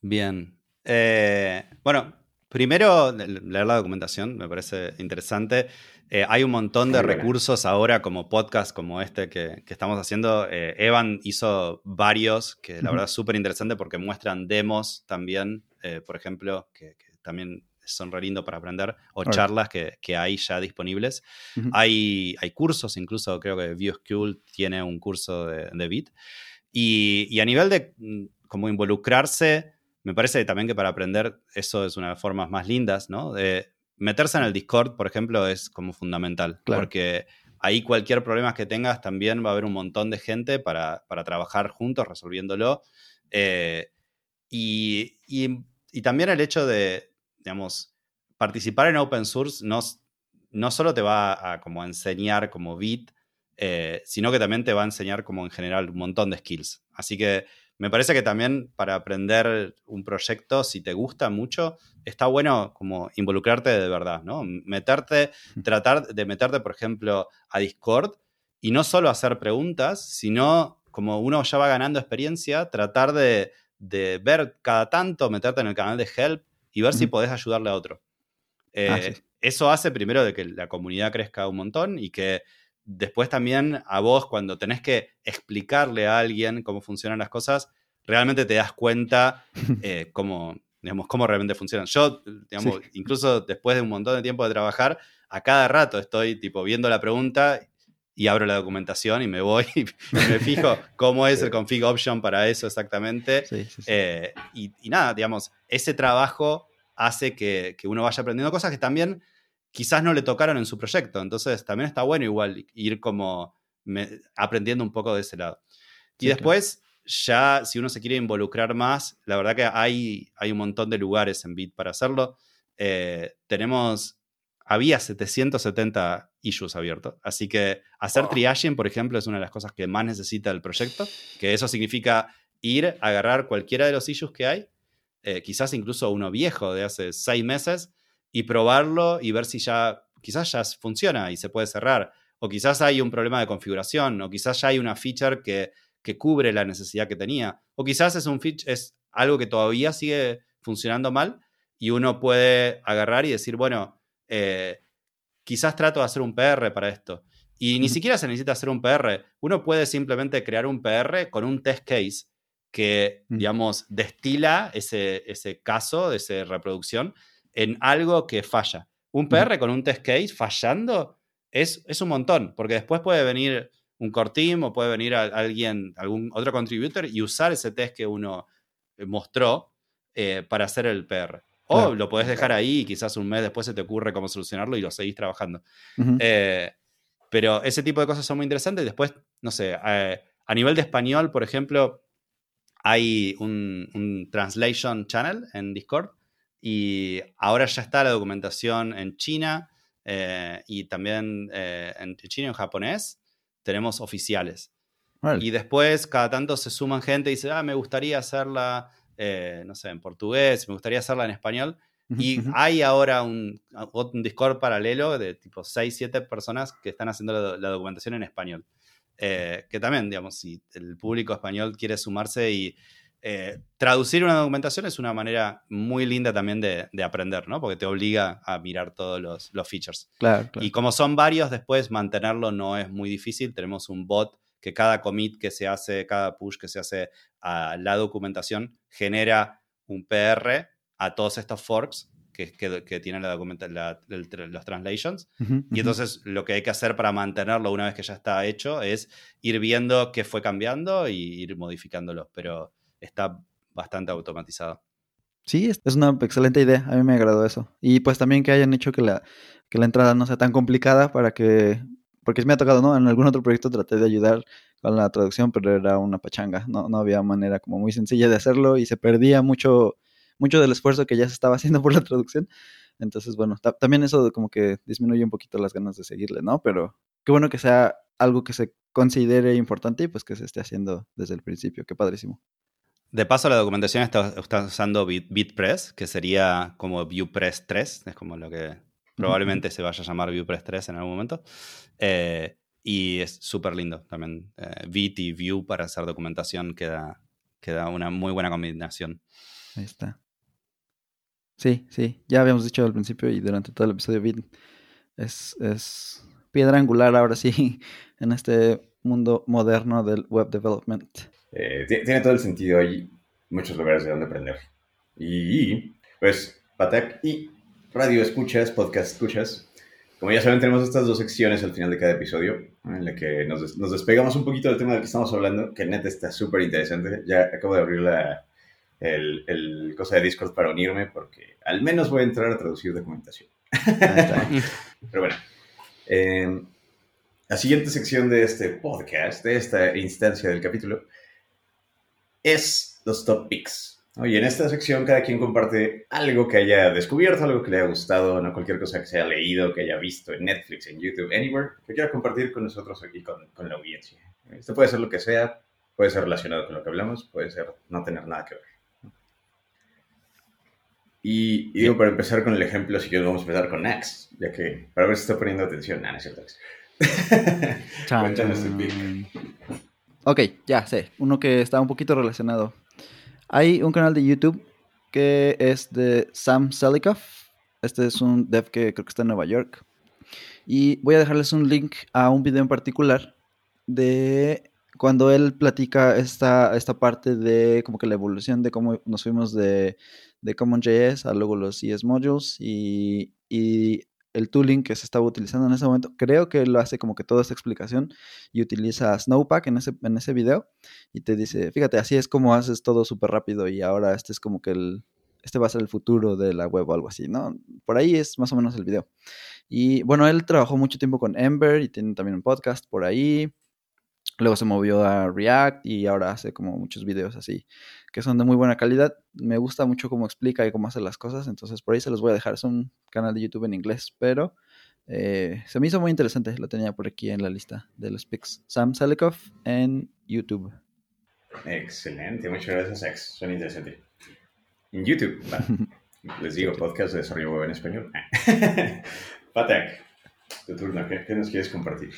Bien. Eh, bueno, Primero, leer la documentación me parece interesante. Eh, hay un montón de recursos ahora, como podcast como este que, estamos haciendo. Eh, Evan hizo varios, que la verdad es súper interesante porque muestran demos también, eh, por ejemplo, que, también son re lindo para aprender, o charlas que, hay ya disponibles. hay, hay cursos, incluso creo que View School tiene un curso de, de Bit. Y, y, a nivel de mm, como involucrarse, me parece también que para aprender eso es una de las formas más lindas, ¿no? De meterse en el Discord, por ejemplo, es como fundamental, porque ahí cualquier problema que tengas también va a haber un montón de gente para, trabajar juntos resolviéndolo. Eh, y, también el hecho de, digamos, participar en open source no, no solo te va a como enseñar como bit, eh, sino que también te va a enseñar como en general un montón de skills. Así que me parece que también para aprender un proyecto, si te gusta mucho, está bueno como involucrarte de verdad, ¿no? Meterte, tratar de meterte, por ejemplo, a Discord y no solo hacer preguntas, sino como uno ya va ganando experiencia, tratar de, ver cada tanto, meterte en el canal de Help y ver si podés ayudarle a otro. Ah, eh, eso hace primero de que la comunidad crezca un montón y que después también a vos, cuando tenés que explicarle a alguien cómo funcionan las cosas, realmente te das cuenta eh, cómo, digamos, cómo realmente funcionan. Yo, digamos, incluso después de un montón de tiempo de trabajar, a cada rato estoy tipo viendo la pregunta y abro la documentación y me voy y me fijo cómo es el config option para eso exactamente. Eh, y, nada, digamos, ese trabajo hace que, que, uno vaya aprendiendo cosas que también quizás no le tocaron en su proyecto. Entonces también está bueno igual ir como aprendiendo un poco de ese lado. Y después, ya si uno se quiere involucrar más, la verdad que hay, hay un montón de lugares en Bit para hacerlo. Eh, tenemos había 770 issues abiertos. Así que hacer Oh. triaging, por ejemplo, es una de las cosas que más necesita el proyecto, que eso significa ir, agarrar cualquiera de los issues que hay, eh, quizás incluso uno viejo de hace seis meses, y probarlo y ver si ya, quizás ya funciona y se puede cerrar, o quizás hay un problema de configuración, o quizás ya hay una feature que, que cubre la necesidad que tenía, o quizás es, un feature, es algo que todavía sigue funcionando mal y uno puede agarrar y decir, bueno, eh, quizás trato de hacer un PR para esto. Y ni siquiera se necesita hacer un PR. Uno puede simplemente crear un PR con un test case que, Mm. digamos, destila ese, ese caso, esa reproducción, en algo que falla. Un PR con un test case fallando es, es un montón, porque después puede venir un core team o puede venir a- alguien, algún otro contributor y usar ese test que uno eh, mostró eh, para hacer el PR. O Claro. lo podés dejar ahí y quizás un mes después se te ocurre cómo solucionarlo y lo seguís trabajando. Ujú. Eh, pero ese tipo de cosas son muy interesantes. Después, no sé, eh, a nivel de español, por ejemplo, hay un, un translation channel en Discord y ahora ya está la documentación en China eh, y también eh, en chino y en japonés. Tenemos oficiales. Órale. Y después, cada tanto se suman gente y dice, ah, me gustaría hacerla, eh, no sé, en portugués, me gustaría hacerla en español. Y hay ahora un, un Discord paralelo de tipo 6, 7 personas que están haciendo la, la documentación en español. Eh, que también, digamos, si el público español quiere sumarse y eh, traducir una documentación es una manera muy linda también de, de aprender, ¿no? Porque te obliga a mirar todos los, los features. Claro, claro. Y como son varios, después mantenerlo no es muy difícil. Tenemos un bot que cada commit que se hace, cada push que se hace a la documentación genera un PR a todos estos forks que, que, que tienen la la- el- los translations. Ujú, Y ujú. entonces lo que hay que hacer para mantenerlo una vez que ya está hecho es ir viendo qué fue cambiando y ir modificándolo. Pero está bastante automatizado. Sí, es una excelente idea. A mí me agradó eso. Y pues también que hayan hecho que la, que la entrada no sea tan complicada para que. Porque me ha tocado, ¿no? En algún otro proyecto traté de ayudar con la traducción, pero era una pachanga. No, no había manera como muy sencilla de hacerlo y se perdía mucho, mucho del esfuerzo que ya se estaba haciendo por la traducción. Entonces, bueno, ta- también eso como que disminuye un poquito las ganas de seguirle, ¿no? Pero qué bueno que sea algo que se considere importante y pues que se esté haciendo desde el principio. Qué padrísimo. De paso, la documentación está, usando Bit- BitPress, que sería como ViewPress 3, es como lo que probablemente se vaya a llamar ViewPress 3 en algún momento. Eh, y es súper lindo también. Eh, y View para hacer documentación queda, queda una muy buena combinación. Ahí está. Sí, sí, ya habíamos dicho al principio y durante todo el episodio, Bit es, es piedra angular ahora sí en este mundo moderno del web development. Eh, ti- tiene todo el sentido. Hay muchos lugares de donde aprender. Y, pues, Patak y Radio Escuchas, Podcast Escuchas. Como ya saben, tenemos estas dos secciones al final de cada episodio, en la que nos, des- nos despegamos un poquito del tema del que estamos hablando, que neta está súper interesante. Ya acabo de abrir la, el, el cosa de Discord para unirme, porque al menos voy a entrar a traducir documentación. Está. Pero bueno, eh, la siguiente sección de este podcast, de esta instancia del capítulo, es los top picks. ¿no? Y en esta sección cada quien comparte algo que haya descubierto, algo que le haya gustado, no cualquier cosa que se haya leído, que haya visto en Netflix, en YouTube, anywhere, que quiera compartir con nosotros aquí, con, con la audiencia. Esto puede ser lo que sea, puede ser relacionado con lo que hablamos, puede ser no tener nada que ver. Y, y digo, para empezar con el ejemplo, si quieres vamos a empezar con Axe, ya que para ver si está poniendo atención. Ah, no es cierto, Axe. Cuéntanos tu pick. Ok, ya sé. Uno que está un poquito relacionado. Hay un canal de YouTube que es de Sam Selikoff. Este es un dev que creo que está en Nueva York. Y voy a dejarles un link a un video en particular de cuando él platica esta, esta parte de como que la evolución de cómo nos fuimos de, de CommonJS a luego los CS modules y, y el tooling que se estaba utilizando en ese momento. Creo que lo hace como que toda esta explicación y utiliza Snowpack en ese, en ese video y te dice, fíjate, así es como haces todo súper rápido y ahora este es como que el, este va a ser el futuro de la web o algo así, ¿no? Por ahí es más o menos el video. Y bueno, él trabajó mucho tiempo con Ember y tiene también un podcast por ahí. Luego se movió a React y ahora hace como muchos videos así que son de muy buena calidad. Me gusta mucho cómo explica y cómo hace las cosas, entonces por ahí se los voy a dejar. Es un canal de YouTube en inglés, pero eh, se me hizo muy interesante. Lo tenía por aquí en la lista de los pics. Sam Salikov en YouTube. Excelente, muchas gracias, Ex. Suena interesante. En YouTube, les digo, podcast de desarrollo web en español. Patek, tu turno, ¿qué, nos quieres compartir?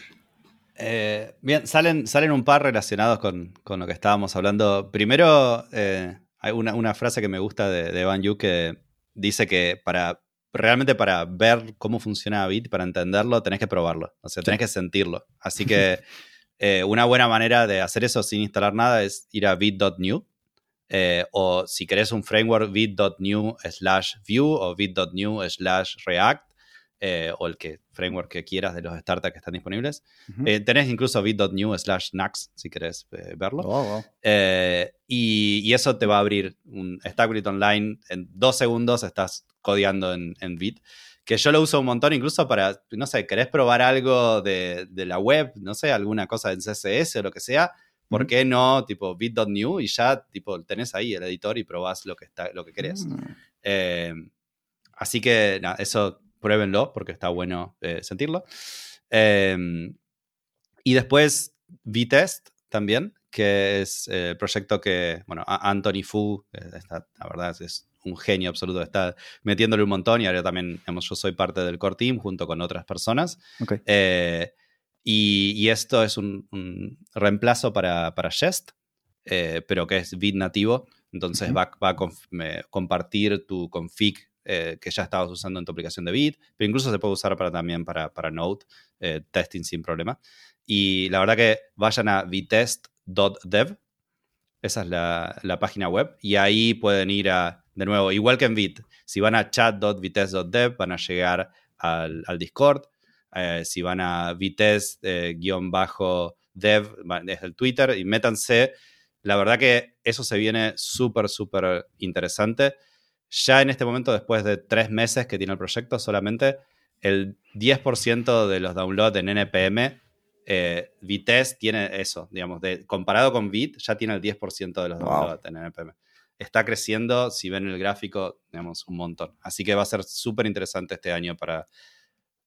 Eh, bien, salen, salen un par relacionados con, lo que estábamos hablando. Primero, eh, hay una, frase que me gusta de, de Van Yu que dice que para realmente para ver cómo funciona Bit, para entenderlo, tenés que probarlo. O sea, tenés que sentirlo. Así que eh, una buena manera de hacer eso sin instalar nada es ir a bit.new. o si querés un framework, bit.new slash view o bit.new slash react. Eh, o el que framework que quieras de los startups que están disponibles. Eh, tenés incluso bit.new slash Nax si querés eh, verlo. Oh, y, eso te va a abrir un Stackbit Online. En dos segundos estás codeando en, en Bit. Que yo lo uso un montón incluso para, no sé, querés probar algo de, de la web, no sé, alguna cosa en CSS o lo que sea. ¿Por qué no, tipo, bit.new y ya, tipo, tenés ahí el editor y probás lo que, está, lo que querés? Mm. así que, eso pruébenlo porque está bueno eh, sentirlo. Em, y después V-Test también, que es el proyecto que, bueno, Anthony Fu, eh, la verdad es un genio absoluto, está metiéndole un montón y ahora también, digamos, yo soy parte del core team junto con otras personas. Eh, y, esto es un, reemplazo para, para Jest, pero que es bit nativo. Entonces va, va, a compartir tu config eh, que ya estabas usando en tu aplicación de Bit, pero incluso se puede usar para, también para, para Node, eh, testing sin problema. Y la verdad que vayan a vitest.dev, esa es la, página web, y ahí pueden ir a, de nuevo, igual que en Bit, si van a chat.vitest.dev van a llegar al, Discord, eh, si van a vitest-dev desde el Twitter y métanse. La verdad que eso se viene súper, súper interesante. Ya en este momento, después de tres meses que tiene el proyecto, solamente el 10% de los downloads en NPM, eh, Vitesse tiene eso, digamos, de, comparado con Bit, ya tiene el 10% de los downloads en NPM. Está creciendo, si ven el gráfico, digamos, un montón. Así que va a ser súper interesante este año para,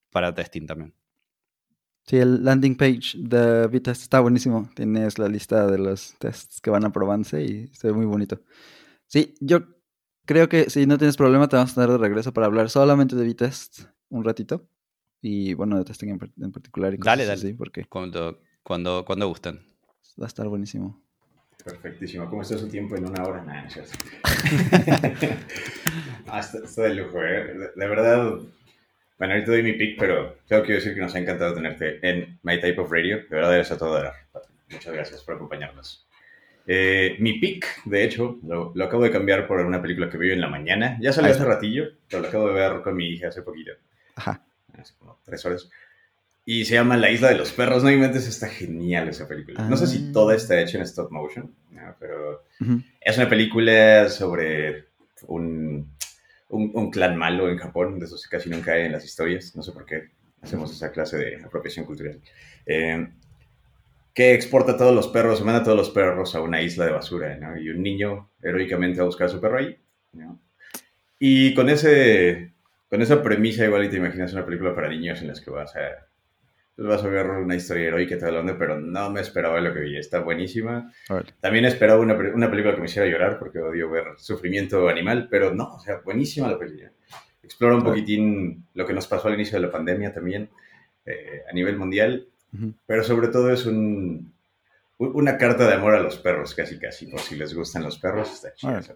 para testing también. Sí, el landing page de Vitesse está buenísimo. Tienes la lista de los tests que van a probarse y se ve muy bonito. Sí, yo Creo que si no tienes problema, te vamos a tener de regreso para hablar solamente de V-Test un ratito. Y bueno, de testing en, particular. Y dale, dale. porque cuando, cuando, cuando gusten. Va a estar buenísimo. Perfectísimo. ¿Cómo está su tiempo en una hora? Es ah, está, de lujo, ¿eh? De, verdad. Bueno, ahorita doy mi pick, pero tengo que decir que nos ha encantado tenerte en My Type of Radio. De verdad, eres a todo dar. Muchas gracias por acompañarnos. Eh, mi pick, de hecho, lo, acabo de cambiar por una película que vi en la mañana. Ya salió hace ratillo, pero lo acabo de ver con mi hija hace poquito. Ajá. Hace como tres horas. Y se llama La Isla de los Perros. No inventes, está genial esa película. No sé si ah. toda está hecha en stop motion, pero es una película sobre un, un, clan malo en Japón. De eso casi nunca hay en las historias. No sé por qué hacemos esa clase de apropiación cultural. Eh, que exporta a todos los perros, manda a todos los perros a una isla de basura, ¿no? Y un niño heroicamente va a buscar a su perro ahí, ¿no? Y con ese, con esa premisa igual y te imaginas una película para niños en las que vas a, pues vas a ver una historia heroica todo lo pero no me esperaba lo que vi, está buenísima. También esperaba una, una, película que me hiciera llorar porque odio ver sufrimiento animal, pero no, o sea, buenísima la película. Explora un poquitín lo que nos pasó al inicio de la pandemia también, eh, a nivel mundial, pero sobre todo es un, una carta de amor a los perros, casi casi. Por si les gustan los perros, está chida esa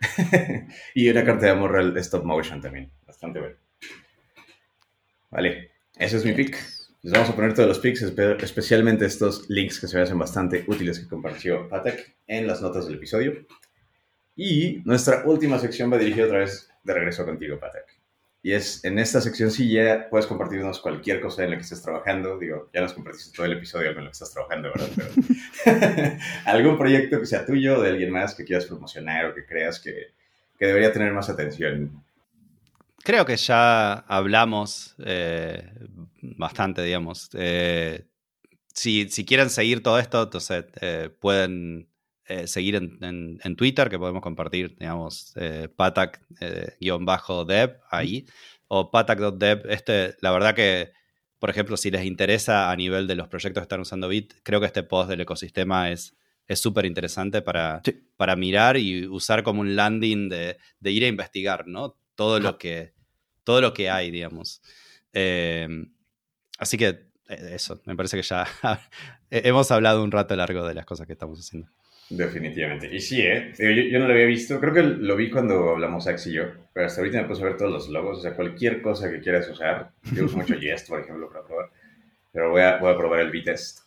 y una carta de amor al stop motion también. Bastante bueno. Vale, ese es mi pick. Les vamos a poner todos los picks, especialmente estos links que se me hacen bastante útiles que compartió Patek en las notas del episodio. Y nuestra última sección va dirigida otra vez de regreso contigo, Patek. Y es en esta sección sí ya puedes compartirnos cualquier cosa en la que estés trabajando. Digo, ya nos compartiste todo el episodio en lo que estás trabajando, ¿verdad? Pero algún proyecto que sea tuyo o de alguien más que quieras promocionar o que creas que, que debería tener más atención. Creo que ya hablamos eh, bastante, digamos. Eh, si, si, quieren seguir todo esto, entonces eh, pueden eh, seguir en, en, Twitter, que podemos compartir, digamos, eh, patak-dev ahí, o patak.dev. Este, la verdad que, por ejemplo, si les interesa a nivel de los proyectos que están usando Bit, creo que este post del ecosistema es es súper interesante para, para mirar y usar como un landing de, de ir a investigar, ¿no? Todo lo que, todo lo que hay, digamos. Em, así que eh, eso, me parece que ya hemos hablado un rato largo de las cosas que estamos haciendo. Definitivamente. Y sí, ¿eh? Yo, no lo había visto. Creo que lo vi cuando hablamos Ax y yo. Pero hasta ahorita me puse a ver todos los logos. O sea, cualquier cosa que quieras usar. Yo uso mucho Jest, por ejemplo, para probar. Pero voy a, voy a probar el V-Test.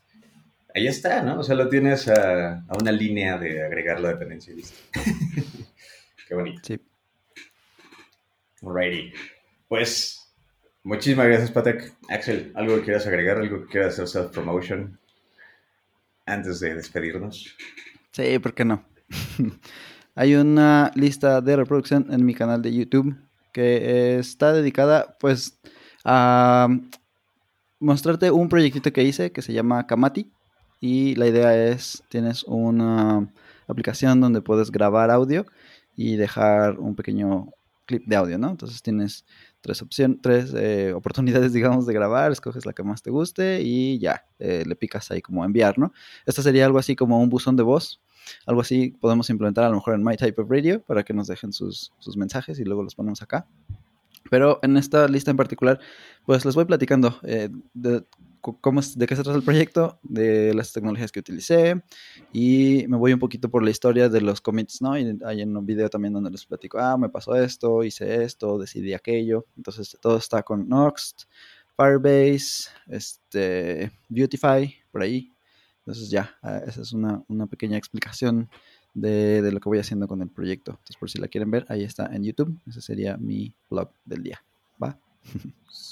Ahí está, ¿no? O sea, lo tienes a, a una línea de agregar la dependencia y listo. Qué bonito. Sí. Alrighty. Pues, muchísimas gracias, Patek. Axel, ¿algo que quieras agregar? ¿Algo que quieras hacer self-promotion antes de despedirnos? Sí, ¿por qué no? Hay una lista de reproducción en mi canal de YouTube que está dedicada, pues, a mostrarte un proyectito que hice que se llama Kamati y la idea es, tienes una aplicación donde puedes grabar audio y dejar un pequeño clip de audio, ¿no? Entonces tienes tres opciones, tres eh, oportunidades, digamos, de grabar, escoges la que más te guste y ya, eh, le picas ahí como enviar, ¿no? Esto sería algo así como un buzón de voz, algo así podemos implementar a lo mejor en My Type of Radio para que nos dejen sus, sus mensajes y luego los ponemos acá. Pero en esta lista en particular, pues les voy platicando eh, de cómo de qué se trata el proyecto, de las tecnologías que utilicé y me voy un poquito por la historia de los commits, ¿no? Y hay en un video también donde les platico, ah, me pasó esto, hice esto, decidí aquello. Entonces todo está con Noxt, Firebase, este, Beautify, por ahí. Entonces ya, ah, esa es una, una pequeña explicación de, de, lo que voy haciendo con el proyecto. Entonces por si la quieren ver, ahí está en YouTube. Ese sería mi blog del día. ¿Va?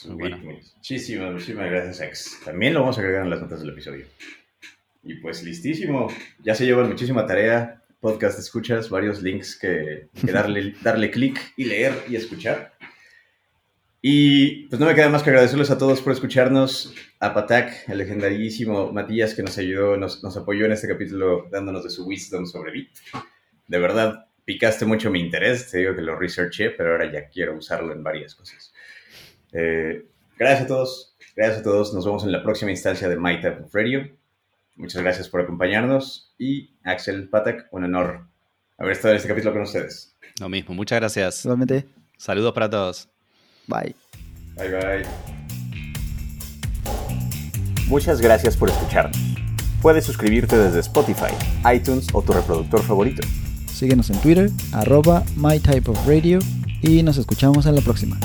Muchísimas, muchísimas gracias, Ex. También lo vamos a agregar en las notas del episodio. Y pues listísimo. Ya se llevan muchísima tarea. Podcast escuchas, varios links que, darle, darle clic y leer y escuchar. Y pues no me queda más que agradecerles a todos por escucharnos. A Patak, el legendarísimo Matías que nos ayudó, nos, nos apoyó en este capítulo dándonos de su wisdom sobre Bit. De verdad, picaste mucho mi interés. Te digo que lo researché, pero ahora ya quiero usarlo en varias cosas. Eh, gracias a todos. Gracias a todos. Nos vemos en la próxima instancia de My Type of Radio. Muchas gracias por acompañarnos. Y Axel Patak, un honor haber estado en este capítulo con ustedes. Lo mismo. Muchas gracias. Igualmente. Saludos para todos. Bye. Bye, bye. Muchas gracias por escucharnos. Puedes suscribirte desde Spotify, iTunes o tu reproductor favorito. Síguenos en Twitter, arroba My Type of Radio y nos escuchamos en la próxima.